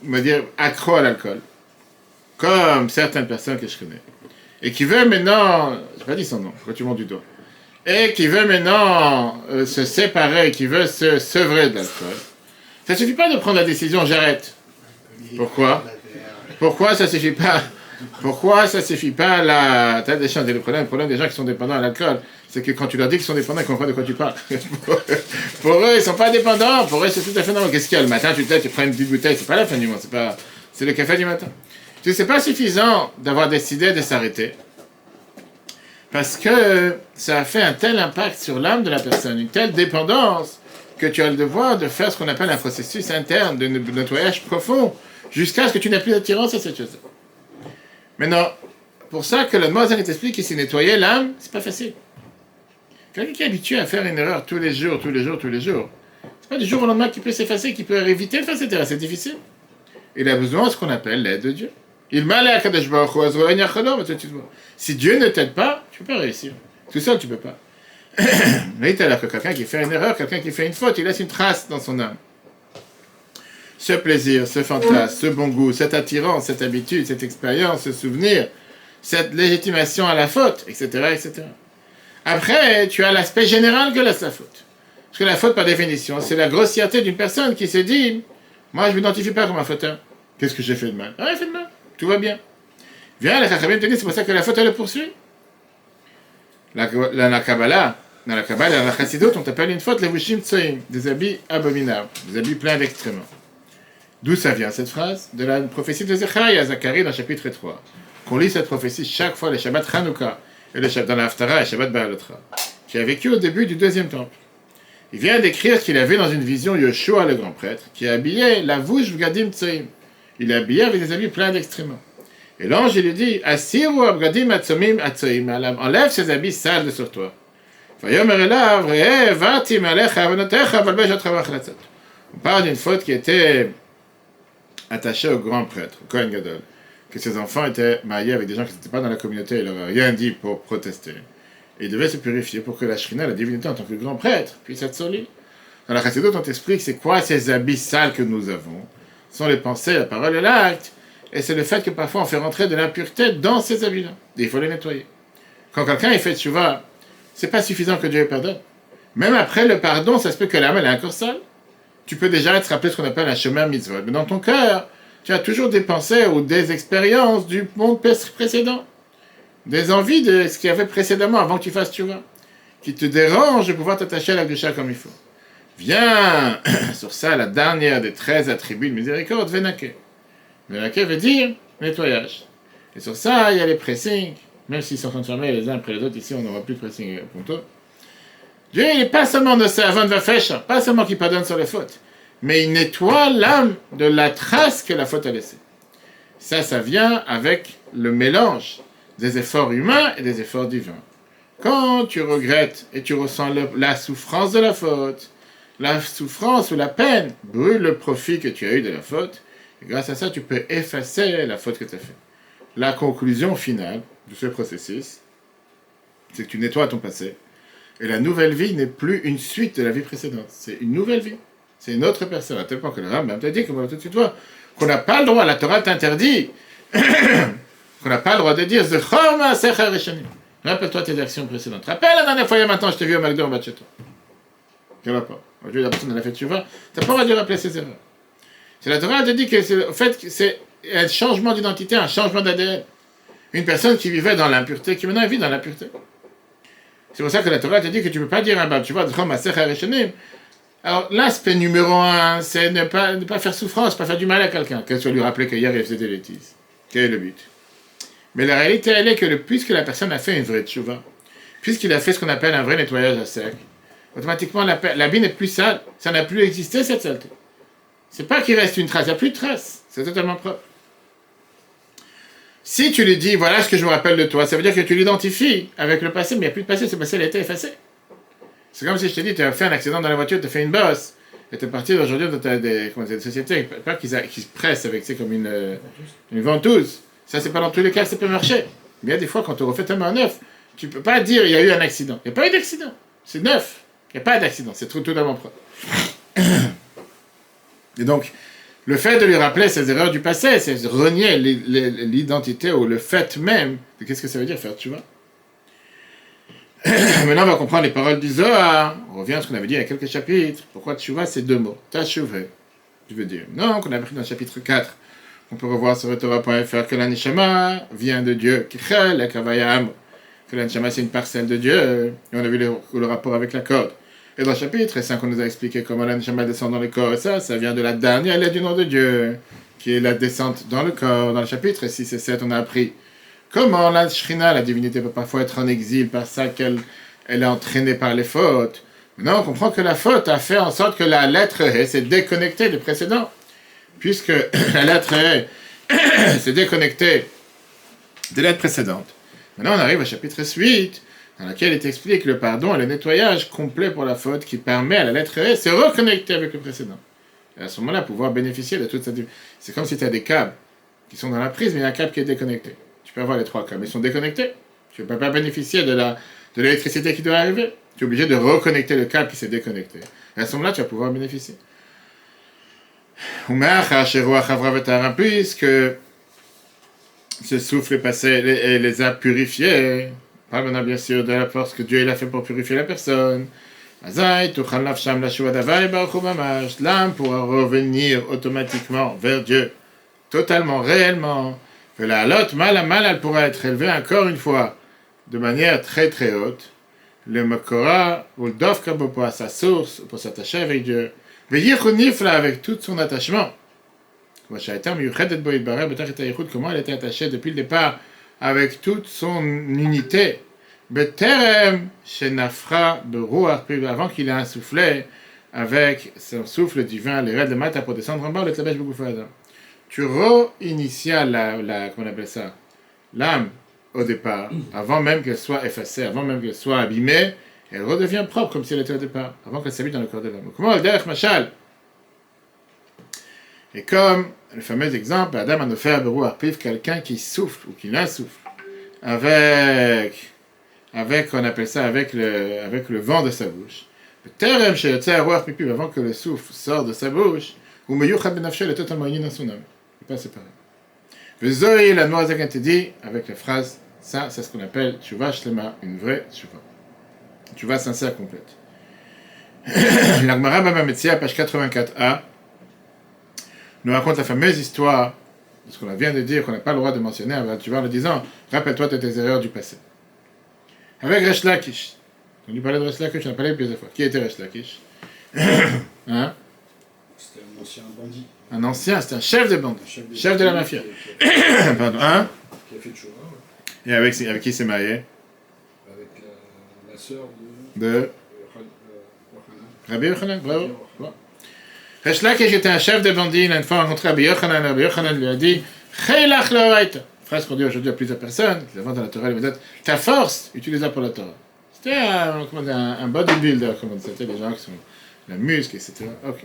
on va dire, accro à l'alcool, comme certaines personnes que je connais, et qui veut maintenant, je pas dit son nom, quand tu montes du doigt, et qui veut maintenant euh, se séparer, qui veut se sevrer de l'alcool, ça suffit pas de prendre la décision, j'arrête. Pourquoi? Pourquoi ça ne suffit pas? Pourquoi ça ne suffit pas la. T'as des chances, le problème, le problème des gens qui sont dépendants à l'alcool, c'est que quand tu leur dis qu'ils sont dépendants, ils comprennent de quoi tu parles. <laughs> pour eux, ils ne sont pas dépendants. Pour eux, c'est tout à fait normal. Qu'est-ce qu'il y a le matin? Tu te tu prends une petite bouteille, c'est pas la fin du monde, c'est pas. C'est le café du matin. Tu sais, pas suffisant d'avoir décidé de s'arrêter. Parce que ça a fait un tel impact sur l'âme de la personne, une telle dépendance, que tu as le devoir de faire ce qu'on appelle un processus interne de nettoyage profond, jusqu'à ce que tu n'aies plus d'attirance à cette chose. Maintenant, pour ça que le Mozel t'explique qu'il s'est nettoyé l'âme, c'est pas facile. Quelqu'un qui est habitué à faire une erreur tous les jours, tous les jours, tous les jours, c'est pas du jour au lendemain qu'il peut s'effacer, qu'il peut éviter de faire c'est difficile. Il a besoin de ce qu'on appelle l'aide de Dieu. Il m'a l'air Si Dieu ne t'aide pas, tu peux pas réussir. Tout seul, tu peux pas. <coughs> Mais il a que quelqu'un qui fait une erreur, quelqu'un qui fait une faute, il laisse une trace dans son âme ce plaisir, ce fantasme, ce bon goût, cette attirance, cette habitude, cette expérience, ce souvenir, cette légitimation à la faute, etc., etc. Après, tu as l'aspect général que laisse la faute. Parce que la faute, par définition, c'est la grossièreté d'une personne qui se dit Moi, je ne m'identifie pas comme un fauteur. Qu'est-ce que j'ai fait de mal? Ah, j'ai fait de mal. Tout va bien. Viens, la Chachamim te dit c'est pour ça que la faute, elle le poursuit. La, la, Kabbalah, dans la Kabbalah, dans la Chassidut, on t'appelle une faute les Wushim Tsoim, des habits abominables, des habits pleins d'extréments. D'où ça vient cette phrase De la prophétie de Zechariah, Zacharie, dans le chapitre 3. Qu'on lit cette prophétie chaque fois, le Shabbat Hanouka, et le Shabbat dans et le Shabbat Baalotra, qui a vécu au début du deuxième temple. Il vient d'écrire qu'il avait dans une vision Yeshua, le grand prêtre, qui habillait la vouche Vgadim Tsoim. Il habillait avec des habits pleins d'extréments. Et l'ange, lui dit Asiru Abgadim Atsomim Atsoim, enlève ces habits sales de sur toi. On parle d'une faute qui était attachée au grand prêtre, au Kohen Gadol, que ses enfants étaient mariés avec des gens qui n'étaient pas dans la communauté, il leur a rien dit pour protester. Et ils devaient se purifier pour que la Shrina, la divinité en tant que grand prêtre, puisse être solide. Dans la Chassidut, on t'explique c'est quoi ces habits sales que nous avons. Ce sont les pensées, la parole et l'acte. Et c'est le fait que parfois on fait rentrer de l'impureté dans ces habits-là. Et il faut les nettoyer. Quand quelqu'un est fait tchouva, c'est pas suffisant que Dieu pardonne. Même après le pardon, ça se peut que l'âme elle est encore sale. Tu peux déjà te rappeler ce qu'on appelle un chemin mitzvot. Mais dans ton cœur, tu as toujours des pensées ou des expériences du monde précédent. Des envies de ce qu'il y avait précédemment avant que tu fasses tchouva. Qui te dérangent de pouvoir t'attacher à la gusha comme il faut. Viens <clears throat> sur ça la dernière des 13 attributs de miséricorde, Venake. Venake veut dire nettoyage. Et sur ça, il y a les pressings, même s'ils sont transformés les uns après les autres, ici on n'aura plus de pressing. Dieu, n'est pas seulement de servant de la pas seulement qui pardonne sur les fautes, mais il nettoie l'âme de la trace que la faute a laissée. Ça, ça vient avec le mélange des efforts humains et des efforts divins. Quand tu regrettes et tu ressens la souffrance de la faute, la souffrance ou la peine brûle le profit que tu as eu de la faute, et grâce à ça, tu peux effacer la faute que tu as faite. La conclusion finale de ce processus, c'est que tu nettoies ton passé, et la nouvelle vie n'est plus une suite de la vie précédente, c'est une nouvelle vie. C'est une autre personne, à tel point que le Rambam t'a dit, comme tout de suite voir, qu'on n'a pas le droit, la Torah t'interdit, <coughs> qu'on n'a pas le droit de dire Rappelle-toi tes actions précédentes. Rappelle la dernière fois, il y a maintenant, je t'ai vu au McDo en bas de chez toi. Quel rapport Aujourd'hui, la personne, elle a fait tu vois, t'as pas le droit de rappeler ses erreurs. C'est la Torah te dit que fait, c'est un changement d'identité, un changement d'ADN. Une personne qui vivait dans l'impureté, qui maintenant vit dans l'impureté. C'est pour ça que la Torah te dit que tu ne peux pas dire un bab, tu vois, alors, l'aspect numéro un, c'est ne pas, ne pas faire souffrance, pas faire du mal à quelqu'un, qu'elle soit lui rappeler qu'hier il faisait des bêtises. Quel est le but? Mais la réalité, elle est que puisque la personne a fait une vraie tchouva, puisqu'il a fait ce qu'on appelle un vrai nettoyage à sec, automatiquement l'habit n'est plus sale, ça n'a plus existé cette saleté. C'est pas qu'il reste une trace, il n'y a plus de trace, c'est totalement propre. Si tu lui dis, voilà ce que je me rappelle de toi, ça veut dire que tu l'identifies avec le passé, mais il n'y a plus de passé, ce passé a été effacé. C'est comme si je te dis, tu as fait un accident dans la voiture, tu as fait une bosse, et tu es parti aujourd'hui dans des, comment des sociétés pas qui se pressent avec, c'est comme une, une ventouse. Ça, c'est pas dans tous les cas, ça peut marcher. Mais il y a des fois, quand tu refais ta main neuf, tu peux pas dire, il y a eu un accident. Il n'y a pas eu d'accident. C'est neuf. Il n'y a pas d'accident. C'est tout, totalement propre. <coughs> Et donc, le fait de lui rappeler ses erreurs du passé, c'est renier l'identité ou le fait même qu'est-ce que ça veut dire faire tu vois? <coughs> Maintenant, on va comprendre les paroles du Zohar. On revient à ce qu'on avait dit il y a quelques chapitres. Pourquoi Tchouva, c'est deux mots? Tachouvé, je veux dire. Non, qu'on a appris dans le chapitre 4. On peut revoir sur Torah.fr que l'anishama vient de Dieu. Que l'anishama, c'est une parcelle de Dieu. Et on a vu le rapport avec la corde. Et dans le chapitre 5, on nous a expliqué comment l'anishama descend dans le corps. Et ça, ça vient de la dernière lettre du nom de Dieu, qui est la descente dans le corps. Dans le chapitre 6 et 7, on a appris Comment la la divinité, peut parfois être en exil par ça qu'elle elle est entraînée par les fautes Non, on comprend que la faute a fait en sorte que la lettre E s'est déconnectée du précédent. Puisque <coughs> la lettre E <coughs> s'est déconnectée des lettres précédentes. Maintenant, on arrive au chapitre 8, dans lequel il explique le pardon et le nettoyage complet pour la faute qui permet à la lettre E de se reconnecter avec le précédent. Et à ce moment-là, pouvoir bénéficier de toute cette... C'est comme si tu as des câbles qui sont dans la prise, mais il y a un câble qui est déconnecté. Tu peux avoir les trois mais ils sont déconnectés. Tu ne peux pas bénéficier de la de l'électricité qui doit arriver. Tu es obligé de reconnecter le câble qui s'est déconnecté. Et à ce moment-là, tu vas pouvoir bénéficier. Puisque ce souffle est passé et les a purifiés. Maintenant, bien sûr, de la force que Dieu il a fait pour purifier la personne. L'âme pourra revenir automatiquement vers Dieu, totalement, réellement que la lot mal à mal, elle pourra être élevée encore une fois de manière très très haute. Le Makora, ou le Dovka à sa source, pour s'attacher avec Dieu. là avec tout son attachement. Comment elle était attachée depuis le départ avec toute son unité. Beterem, Shenafra, avant qu'il ait insoufflé avec son souffle divin, les rêves de Mata pour descendre en bas, le Tlabesh Bougoufada tu re-initia la, la, comment on appelle ça, l'âme au départ, avant même qu'elle soit effacée, avant même qu'elle soit abîmée, elle redevient propre comme si elle était au départ, avant qu'elle s'habite dans le corps de l'homme. Comment Machal? Et comme le fameux exemple, Adam a offert Berou Arpif, quelqu'un qui souffle ou qui l'insouffle, avec, avec, on appelle ça, avec le, avec le vent de sa bouche. Terme chez le avant que le souffle sorte de sa bouche, ou Meyuchad Benafshel est totalement uni dans son âme. Il n'est pas séparé. Le Zoé, la noix te dit, avec la phrase, ça, c'est ce qu'on appelle Tchouva Shlema, une vraie Tchouva. Tchouva sincère complète. <clears throat> L'Agmara Baba page 84a, nous raconte la fameuse histoire de ce qu'on vient de dire, qu'on n'a pas le droit de mentionner, tu vois, en le disant, rappelle-toi de tes erreurs du passé. Avec Resh Lakish. On lui parlait de Resh Lakish, on a parlé plusieurs fois. Qui était Resh Lakish? <coughs> Hein? C'était un ancien bandit. Un ancien, c'était un chef de bande, chef, de, chef de la mafia. <coughs> Pardon, hein? Qui a fait de choix, Et avec, avec qui il s'est marié? Avec la, la sœur de... De... Rabbi Yochanan, bravo. Reshlakish était un chef de bandits, il a une fois rencontré Rabbi Yochanan, Yochanan lui a dit Cheilach loraita. Phrase qu'on dit aujourd'hui à plusieurs personnes, qui dans la Torah, Ta force, utilise-la pour la Torah. C'était un, bodybuilder, comme on dit, c'était les gens qui sont la muscle, etc. Ok.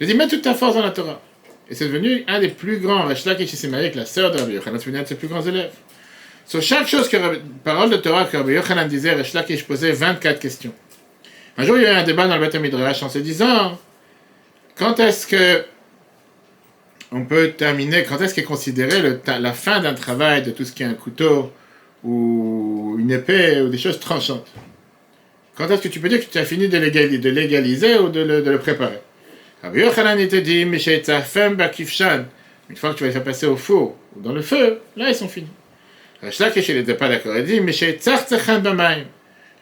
A dit Mets toute ta force dans la Torah. Et c'est devenu un des plus grands. Reshlakish s'est marié avec la sœur de Rabbi Yochanan, c'est devenu un de ses plus grands élèves. Sur chaque chose que parole de Torah que Rabbi Yochanan disait, Reshlakish posait 24 questions. Un jour, il y a eu un débat dans le Beth Midrash en se disant quand est-ce que on peut terminer, quand est-ce qu'est considéré le, la fin d'un travail de tout ce qui est un couteau ou une épée ou des choses tranchantes? Quand est-ce que tu peux dire que tu as fini de légaliser, de légaliser ou de le, de le préparer? Rabbi Yochanan était dit, une fois que tu vas les faire passer au four ou dans le feu, là ils sont finis. Rashlakish n'était pas d'accord, il dit,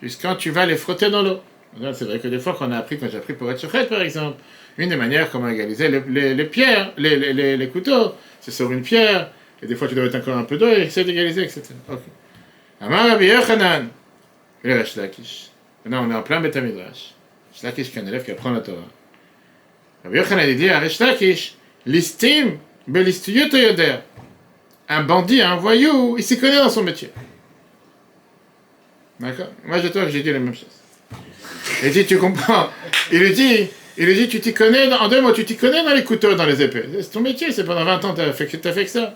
jusqu'à tu vas les frotter dans l'eau. C'est vrai que des fois qu'on a appris, quand j'ai appris pour être chouchette par exemple, une des manières comment égaliser les, les, pierres, les, les, les, couteaux, c'est sur une pierre, et des fois tu dois mettre encore un peu d'eau et essayer d'égaliser, etc. Ok. Amar Rabbi Yochanan, le Lakish. Maintenant on est en plein Betamidrash. Lakish qui est un élève qui apprend la Torah. Rabbi Yochanan il dit à Resh Lakish, l'estime, belistuyut yoder. Un bandit, un voyou, il s'y connaît dans son métier. D'accord? Moi je toi j'ai dit la même chose. Il dit, tu comprends Il lui dit, il lui dit, tu t'y connais, en deux mots, tu t'y connais dans les couteaux, dans les épées. C'est ton métier, c'est pendant 20 ans que tu as fait, que ça.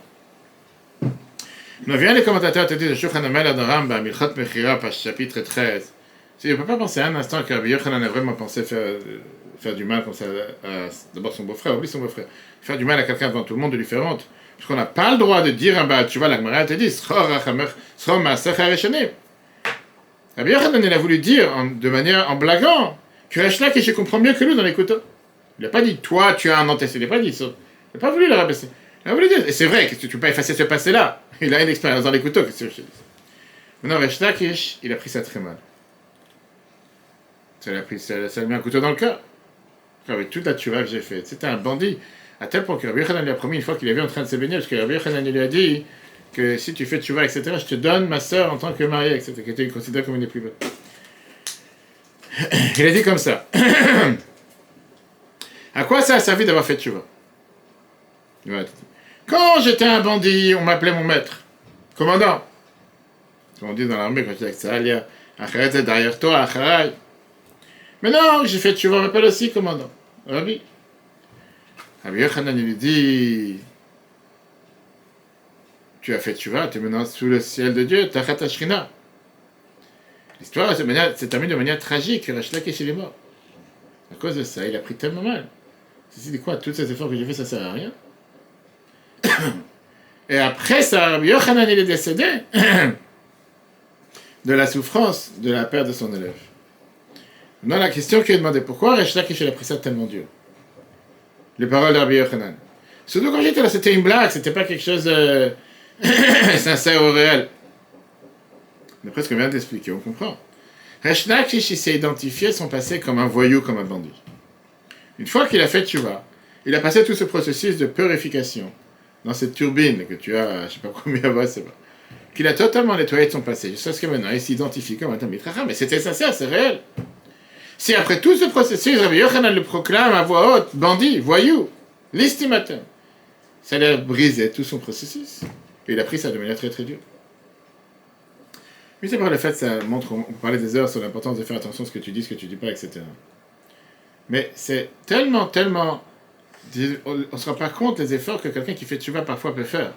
Nous vient les commentateurs te disent, Shulchan Amel dans Rambam, Milchat Mechira, page chapitre 13. Tu ne peux pas penser un instant que Rabbi Yochanan a vraiment pensé faire, du mal son beau-frère, son beau-frère. Faire du mal à quelqu'un devant tout le monde de lui qu'on n'a pas le droit de dire tu vois, la Gemara te dit. Rabbi Yochanan, il a voulu dire de manière en blaguant que Resh je comprends mieux que nous dans les couteaux. Il n'a pas dit toi tu as un antécédent, il n'a pas dit ça. Il n'a pas voulu le rabaisser. Il a voulu dire, et c'est vrai, que tu ne peux pas effacer ce passé-là? Il a une expérience dans les couteaux, qu'est-ce que je dis? Maintenant, il a pris ça très mal. Ça lui a pris, ça, lui a mis un couteau dans le cœur. Avec toute la tuerie que j'ai faite. C'était un bandit. À tel point que Rabbi Yochanan lui a promis une fois qu'il avait en train de se baigner, parce que Rabbi Yochanan lui a dit que si tu fais vois, etc., je te donne ma sœur en tant que mariée, etc., qui était considérée comme une des plus. <coughs> Il a dit comme ça. <coughs> à quoi ça a servi d'avoir fait tchouva Quand j'étais un bandit, on m'appelait mon maître. Commandant. On dit dans l'armée quand j'étais avec Sahalia, c'est derrière toi, Acharay. Mais non, j'ai fait tchouva, on m'appelle aussi commandant. Rabbi. Rabbi Yochanan, il lui dit tu as fait tu vas, tu es maintenant sous le ciel de Dieu, Tachat Ashrina. L'histoire se termine de manière tragique, il est mort. À cause de ça, il a pris tellement mal. C'est dit quoi, tous ces efforts que j'ai fait, ça sert à rien. <coughs> Et après ça, Rabbi Yochanan il est décédé <coughs> de la souffrance de la perte de son élève. Maintenant, la question qui est demandée, pourquoi il a pris ça tellement dur? Les paroles de Rabbi Yochanan. Surtout quand j'étais là, c'était une blague, c'était pas quelque chose. <coughs> sincère ou réel. D'après ce qu'on vient d'expliquer, on comprend. Reshnakish, il s'est identifié son passé comme un voyou, comme un bandit. Une fois qu'il a fait Tchouva, il a passé tout ce processus de purification dans cette turbine que tu as, je sais pas combien <laughs> de c'est pas, qu'il a totalement nettoyé de son passé, jusqu'à ce que maintenant il s'identifie comme un Mitracha. Mais c'était sincère, c'est réel. Si après tout ce processus, Rabbi Yochanan le proclame à voix haute, bandit, voyou, l'estimateur, ça a brisé tout son processus. Et il a pris ça de manière très très dure. Mais c'est par le fait, ça montre, on parlait des heures sur l'importance de faire attention à ce que tu dis, ce que tu dis pas, etc. Mais c'est tellement, tellement. On se rend pas compte des efforts que quelqu'un qui fait tu vas parfois peut faire.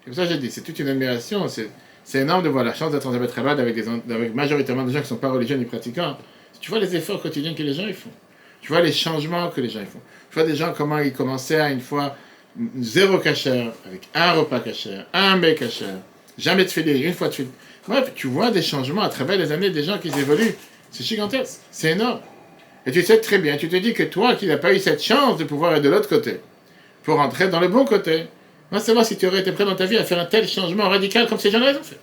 C'est pour ça j'ai dit, c'est toute une admiration, c'est, énorme de voir la chance d'être en Rabat avec, avec majoritairement des gens qui ne sont pas religieux ni pratiquants. Tu vois les efforts quotidiens que les gens ils font. Tu vois les changements que les gens ils font. Tu vois des gens comment ils commençaient à une fois zéro cachère, avec un repas cachère, un mec cachère, jamais de filet, une fois de filet. Bref, tu vois des changements à travers les années des gens qui évoluent. C'est gigantesque, c'est énorme. Et tu sais très bien, tu te dis que toi qui n'as pas eu cette chance de pouvoir être de l'autre côté, pour entrer dans le bon côté, va savoir si tu aurais été prêt dans ta vie à faire un tel changement radical comme ces gens-là ont fait.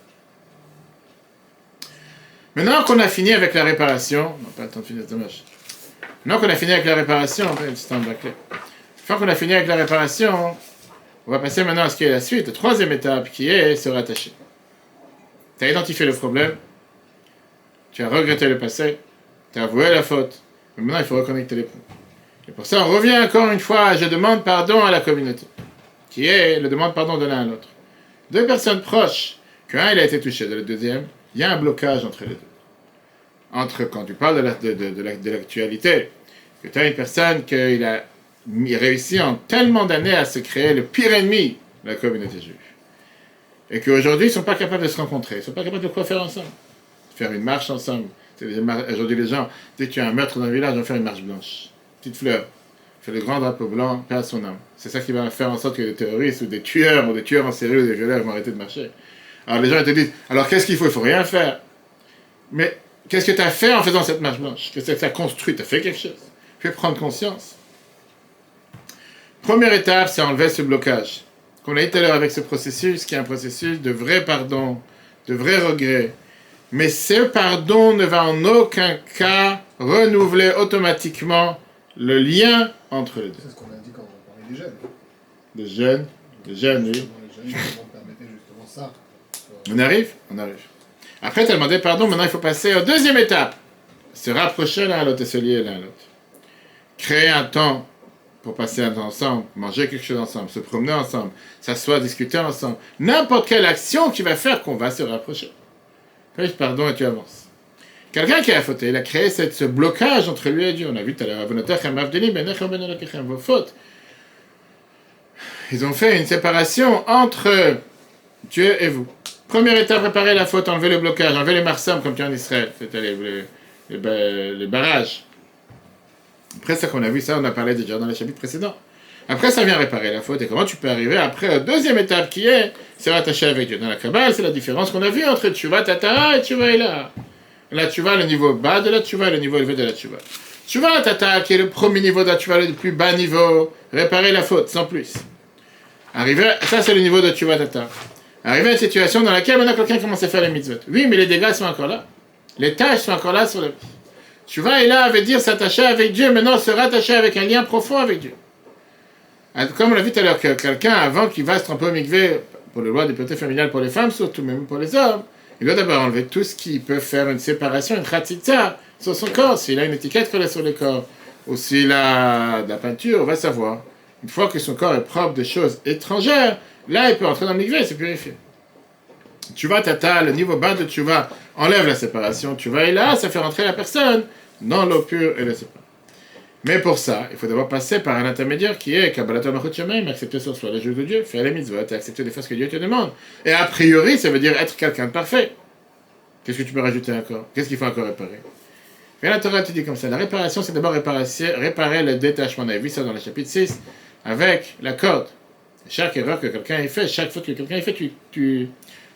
Maintenant qu'on a fini avec la réparation, on n'a pas le temps de finir, dommage. Maintenant qu'on a fini avec la réparation, on Une fois qu'on a fini avec la réparation, on va passer maintenant à ce qui est la suite, la troisième étape qui est se rattacher. Tu as identifié le problème, tu as regretté le passé, tu as avoué la faute, mais maintenant il faut reconnecter les points. Et pour ça, on revient encore une fois, je demande pardon à la communauté, qui est le demande pardon de l'un à l'autre. Deux personnes proches, qu'un a été touché, de le deuxième, il y a un blocage entre les deux. Entre quand tu parles de l'actualité, que tu as une personne qui a réussi en tellement d'années à se créer le pire ennemi de la communauté juive. Et qu'aujourd'hui, ils ne sont pas capables de se rencontrer, ils ne sont pas capables de quoi faire ensemble. Faire une marche ensemble. Aujourd'hui, les gens, dès que tu as un meurtre dans le village, vont faire une marche blanche. Petite fleur. Fait le grand drapeau blanc, paix son âme. C'est ça qui va faire en sorte que des terroristes ou des tueurs ou des tueurs en série ou des violeurs vont arrêter de marcher. Alors les gens ils te disent, alors qu'est-ce qu'il faut? Il ne faut rien faire. Mais qu'est-ce que tu as fait en faisant cette marche blanche? Qu'est-ce que tu as construit? Tu as fait quelque chose. Fais prendre conscience. Première étape, c'est enlever ce blocage. Qu'on a dit tout à l'heure avec ce processus, qui est un processus de vrai pardon, de vrai regret. Mais ce pardon ne va en aucun cas renouveler automatiquement le lien entre les deux. C'est ce qu'on a dit quand on parlait des jeunes. Des jeunes, des jeunes, oui. Les jeunes, permettaient justement ça. On arrive On arrive. Après, tu as demandé pardon, maintenant il faut passer à deuxième étape. Se rapprocher l'un à l'autre et se lier l'un à l'autre. Créer un temps pour passer un temps ensemble, manger quelque chose ensemble, se promener ensemble, s'asseoir, discuter ensemble. N'importe quelle action qui va faire qu'on va se rapprocher. Fais pardon et tu avances. Quelqu'un qui a fauté, il a créé cette, ce blocage entre lui et Dieu. On a vu tout à l'heure, vos fautes. Ils ont fait une séparation entre Dieu et vous. Première étape, réparer la faute, enlever le blocage, enlever les marsam comme tu as en Israël, c'est-à-dire les, les, les, barrages. Après ça qu'on a vu, ça on a parlé déjà dans les chapitres précédents. Après ça vient réparer la faute et comment tu peux arriver après la deuxième étape qui est se rattacher avec Dieu. Dans la Kabbale, c'est la différence qu'on a vue entre Tchouva Tata et Tchouva Ela. Là, tu vas le niveau bas de la Tchouva et le niveau élevé de la Tchouva. Tchouva Tata, qui est le premier niveau de la Tchouva, le plus bas niveau, réparer la faute, sans plus. Arriver, ça c'est le niveau de Tchouva Tata. Arriver à une situation dans laquelle maintenant quelqu'un commence à faire les mitzvot. Oui, mais les dégâts sont encore là. Les tâches sont encore là sur le. Tu vas et là veut dire s'attacher avec Dieu, maintenant se rattacher avec un lien profond avec Dieu. Comme on l'a vu tout à l'heure, quelqu'un avant qu'il va se tromper au mikvé, pour le loi des puretés familiales pour les femmes, surtout même pour les hommes, il doit d'abord enlever tout ce qui peut faire une séparation, une khatitza sur son corps. S'il a une étiquette collée sur le corps, ou s'il a de la peinture, on va savoir. Une fois que son corps est propre de choses étrangères, là il peut entrer dans le et se purifier. Tu vas tata, le niveau bas de tu vas, enlève la séparation, tu vas et là, ça fait rentrer la personne dans l'eau pure et le sépare. Mais pour ça, il faut d'abord passer par un intermédiaire qui est Kabbalat Shemaim, accepter sur soi les jeux de Dieu, faire les mitzvot, accepter de faire ce que Dieu te demande. Et a priori, ça veut dire être quelqu'un de parfait. Qu'est-ce que tu peux rajouter encore? Qu'est-ce qu'il faut encore réparer? Mais la Torah te dit comme ça, la réparation, c'est d'abord réparer, le détachement. On a vu ça dans le chapitre 6, avec la corde. Chaque erreur que quelqu'un ait fait, chaque faute que quelqu'un ait fait, tu, tu,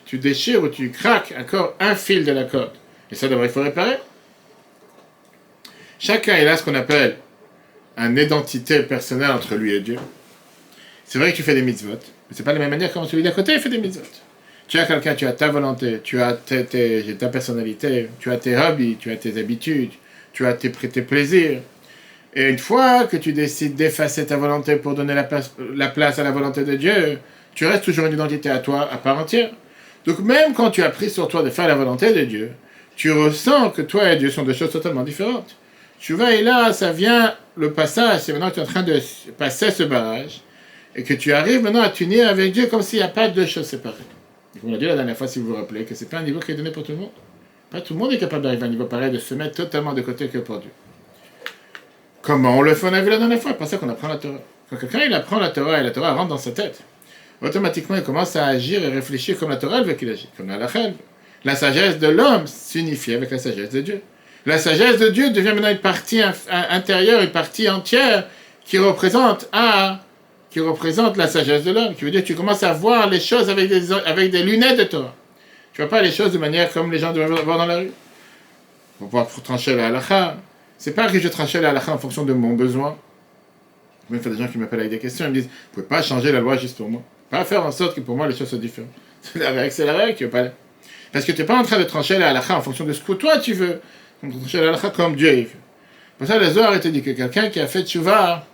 tu déchires ou tu craques encore un fil de la corde. Et ça, d'abord, il faut réparer. Chacun est là ce qu'on appelle une identité personnelle entre lui et Dieu. C'est vrai que tu fais des mitzvot, mais c'est pas de la même manière quand celui d'à côté fait des mitzvot. Tu as quelqu'un, tu as ta volonté, tu as ta personnalité, tu as tes hobbies, tu as tes habitudes, tu as tes, tes plaisirs. Et une fois que tu décides d'effacer ta volonté pour donner la place, la place à la volonté de Dieu, tu restes toujours une identité à toi à part entière. Donc même quand tu as pris sur toi de faire la volonté de Dieu, tu ressens que toi et Dieu sont deux choses totalement différentes. Tu vas et là, ça vient le passage, c'est maintenant que tu es en train de passer ce barrage, et que tu arrives maintenant à t'unir avec Dieu comme s'il n'y a pas deux choses séparées. Et comme on a dit la dernière fois, si vous vous rappelez, que c'est pas un niveau qui est donné pour tout le monde. Pas tout le monde est capable d'arriver à un niveau pareil, de se mettre totalement de côté que pour Dieu. Comment on le fait? On a vu la dernière fois, c'est pour ça qu'on apprend la Torah. Quand quelqu'un il apprend la Torah et la Torah rentre dans sa tête, automatiquement il commence à agir et réfléchir comme la Torah veut qu'il agisse, comme la Lachel. La sagesse de l'homme s'unifie avec la sagesse de Dieu. La sagesse de Dieu devient maintenant une partie intérieure, une partie entière qui représente qui représente la sagesse de l'homme. Qui veut dire tu commences à voir les choses avec des, lunettes de Torah. Tu vois pas les choses de manière comme les gens doivent voir dans la rue. Pour pouvoir trancher la halakha. C'est pas que je tranche la halakha en fonction de mon besoin. Il y a des gens qui m'appellent avec des questions, ils me disent Vous pouvez pas changer la loi juste pour moi. Pas faire en sorte que pour moi les choses soient différentes. <laughs> C'est la règle, c'est la règle, tu veux pas. Parce que tu n'es pas en train de trancher la halakha en fonction de ce que toi tu veux. Comme Dieu veut. Pour ça, les Zohar te dit que quelqu'un qui a fait tchouva,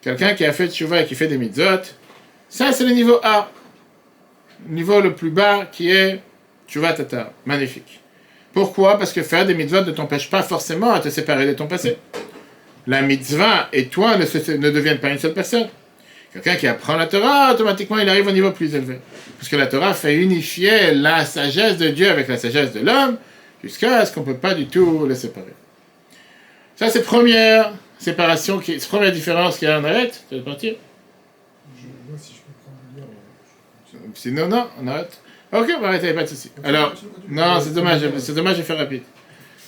quelqu'un qui a fait tchouva et qui fait des mitzvot, ça c'est le niveau A. Le niveau le plus bas qui est vas tata. Magnifique. Pourquoi? Parce que faire des mitzvahs ne t'empêche pas forcément à te séparer de ton passé. La mitzvah et toi ne deviennent pas une seule personne. Quelqu'un qui apprend la Torah, automatiquement il arrive au niveau plus élevé. Parce que la Torah fait unifier la sagesse de Dieu avec la sagesse de l'homme, jusqu'à ce qu'on ne peut pas du tout les séparer. Ça, c'est première séparation, qui, première différence qu'il y a en arrête. Tu veux partir? Je vois si je peux prendre. Sinon, non, on arrête. Ok, on va arrêter, pas de souci. Alors, non, c'est dommage, c'est dommage de faire rapide.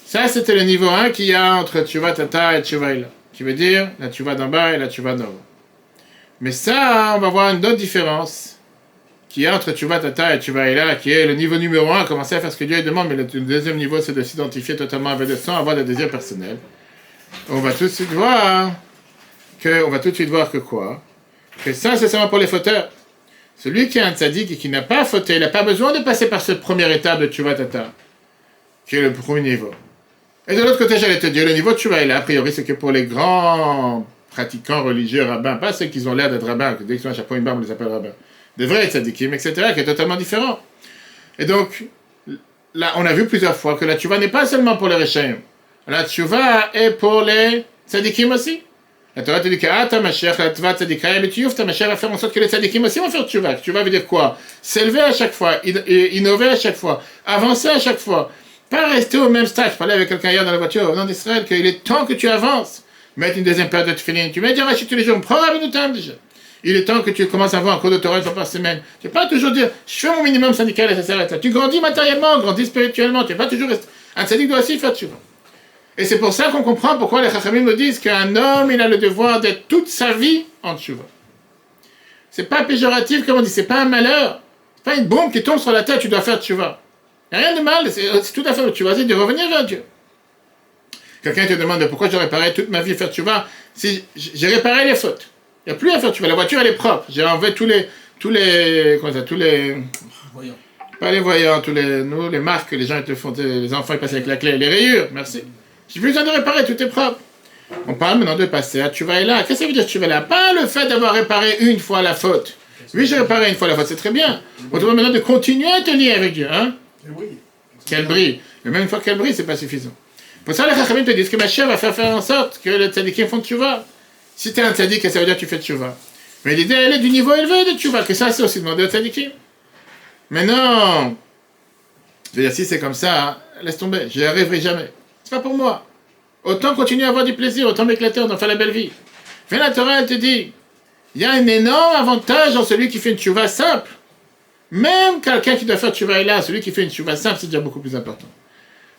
Ça, c'était le niveau 1 qu'il y a entre Tchouva Tata et Tchouva Ila, qui veut dire la Tchouva d'en bas et la Tchouva d'en haut. Mais ça, on va voir une autre différence a entre Tchouva Tata et Tchouva Ila, qui est le niveau numéro 1, commencer à faire ce que Dieu demande, mais le deuxième niveau, c'est de s'identifier totalement avec le sang, avoir des désirs personnels. On va tout de suite voir que, on va tout de suite voir que quoi? Que ça, c'est seulement pour les fauteurs. Celui qui est un tzaddik et qui n'a pas fauté, il n'a pas besoin de passer par cette première étape de Tchouva Tata, qui est le premier niveau. Et de l'autre côté, j'allais te dire, le niveau Tchouva, là, a priori, c'est que pour les grands pratiquants religieux rabbins, pas ceux qui ont l'air d'être rabbins, que dès qu'ils ont un chapeau une barbe, on les appelle rabbins, des vrais tzaddikim, etc., qui est totalement différent. Et donc, là, on a vu plusieurs fois que la Tchouva n'est pas seulement pour les Réchaim. La Tchouva est pour les tzaddikim aussi. La Torah te dit que ah, ta machère, la tva tzadikaya, mais ta machère va faire en sorte que les tzadikim aussi vont faire tchouva. Tchouva veut dire quoi? S'élever à chaque fois, innover à chaque fois, avancer à chaque fois. Pas rester au même stade. Je parlais avec quelqu'un hier dans la voiture venant d'Israël qu'il est temps que tu avances. Mettre une deuxième paire de tefillin. Tu mets dire tous les jours, prends un temps déjà. Il est temps que tu commences à avoir un cours de Torah une fois par semaine. Tu ne pas toujours dire, je fais mon minimum syndical et ça s'arrête là. Tu grandis matériellement, grandis spirituellement. Tu ne pas toujours rester. Un sadique doit aussi faire tchouva. Et c'est pour ça qu'on comprend pourquoi les Chachamim nous disent qu'un homme, il a le devoir d'être toute sa vie en tchouva. C'est pas péjoratif, comme on dit, c'est pas un malheur. C'est pas une bombe qui tombe sur la tête, tu dois faire tchouva. Il n'y a rien de mal, c'est tout à fait le tchouva, c'est de revenir vers Dieu. Quelqu'un te demande pourquoi j'ai réparé toute ma vie faire tchouva. Si j'ai réparé les fautes? Il n'y a plus à faire tchouva. La voiture, elle est propre. J'ai enlevé tous les. Tous les. Comment ça Tous les. Voyons. Pas les voyants, tous les. Nous, les marques, les gens ils te font. Les enfants, ils passent avec la clé, les rayures. Merci. J'ai plus besoin de réparer, tout est propre. On parle maintenant de passer à tu vas là. Qu'est-ce que ça veut dire tu vas là? Pas le fait d'avoir réparé une fois la faute. Oui, j'ai réparé une fois la faute, c'est très bien. On te demande maintenant de continuer à te lier avec Dieu. Hein? Qu'elle brille. Mais même une fois qu'elle brille, c'est pas suffisant. Pour ça, les Chachamim te disent que ma chère va faire, faire en sorte que les tzadikim font vas. Si tu es un tzadik, ça veut dire que tu fais vas. Mais l'idée, elle est du niveau élevé de vas. que ça, c'est aussi demander aux tzadikim. Mais non Je veux dire, si c'est comme ça, laisse tomber, je n'y arriverai jamais. C'est pas pour moi. Autant continuer à avoir du plaisir, autant m'éclater, autant faire la belle vie. Viens la Torah, elle te dit, il y a un énorme avantage dans celui qui fait une tchouva simple. Même quelqu'un qui doit faire tchouva là, celui qui fait une tchouva simple, c'est déjà beaucoup plus important.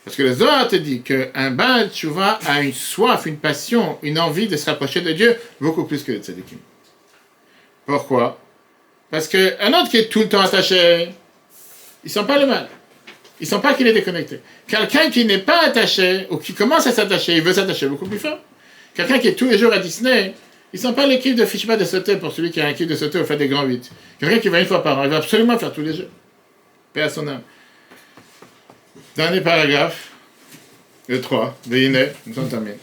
Parce que le Zohar te dit qu'un tchouva a une soif, une passion, une envie de se rapprocher de Dieu beaucoup plus que le tzadikim. Pourquoi? Parce qu'un autre qui est tout le temps attaché, il sent pas le mal. Il sent pas qu'il est déconnecté. Quelqu'un qui n'est pas attaché, ou qui commence à s'attacher, il veut s'attacher beaucoup plus fort. Quelqu'un qui est tous les jours à Disney, il sent pas l'équipe de fiche de sauter pour celui qui a un kiff de sauter au fait des grands 8. Quelqu'un qui va une fois par an, il va absolument faire tous les jeux. Paix à son âme. Dernier paragraphe, le 3, Veyiné, nous en termine.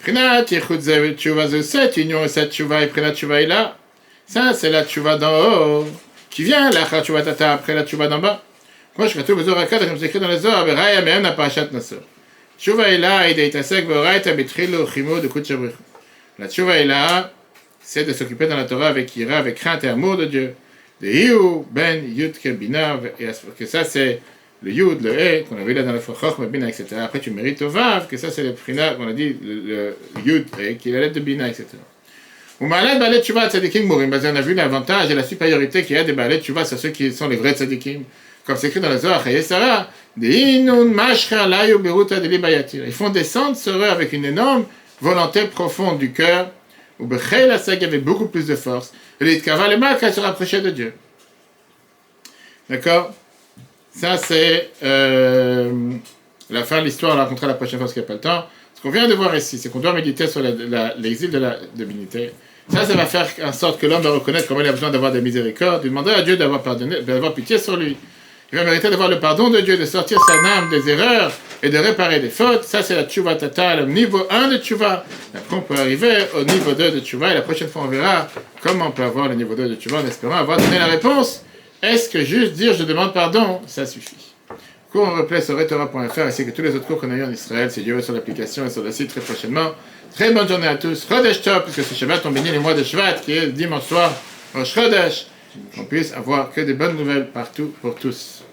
Prinat, Yechut Zev, Tchouva Zev 7, union et 7 Tchouva et Prinat Tchouva est là. Ça, c'est la Tchouva d'en haut, qui vient, la Tchouva Tata, après la Tchouva d'en bas. Moi, je retrouve le Zohar 4, comme c'est écrit dans le Zohar, Beraya, même la Parashat Nasser. Tchouva et là, il est là, et Deitasek, Boraita, Betrilo, Chimo, de Kutchabrich. La Tchouva est là, c'est de s'occuper dans la Torah avec Ira, avec crainte et amour de Dieu. De Hiu, Ben, Yud, Kebinav, et que ça, c'est le Yud, le E, qu'on avait là dans la fois Chochma, Bina, etc. Après tu mérites au Vav, que ça c'est le Prina, qu'on a dit, le, le Yud, E, qui est la lettre de Bina, etc. Ou Malad Balet Tzadikim Mourim, a vu l'avantage et la supériorité qu'il y a des Balet Tshuva sur ceux qui sont les vrais Tzadikim. Comme c'est écrit dans la Zohar, Chaye Sarah, de Inun Mashcha de Libayatir. Ils font descendre sur eux avec une énorme volonté profonde du cœur, où Bechel Asag avait beaucoup plus de force. Et les Tkava les se rapprochaient de Dieu. D'accord? Ça, c'est euh, la fin de l'histoire. On la racontera la prochaine fois parce qu'il n'y a pas le temps. Ce qu'on vient de voir ici, c'est qu'on doit méditer sur l'exil de la divinité. Ça, ça va faire en sorte que l'homme va reconnaître comment il a besoin d'avoir des miséricordes, de demander à Dieu d'avoir pitié sur lui. Il va mériter d'avoir le pardon de Dieu, de sortir sa âme des erreurs et de réparer des fautes. Ça, c'est la tchouva tata, le niveau 1 de tchouva. Après, on peut arriver au niveau 2 de tchouva et la prochaine fois, on verra comment on peut avoir le niveau 2 de tchouva en espérant avoir donné la réponse. Est-ce que juste dire je demande pardon, ça suffit? Cours en replay sur retora.fr ainsi que tous les autres cours qu'on a eu en Israël. C'est Dieu sur l'application et sur le site très prochainement. Très bonne journée à tous. Chodesh Tov, puisque ce Shabbat, on bénit les mois de Shabbat, qui est dimanche soir, au Chodesh. Puisse avoir que des bonnes nouvelles partout pour tous.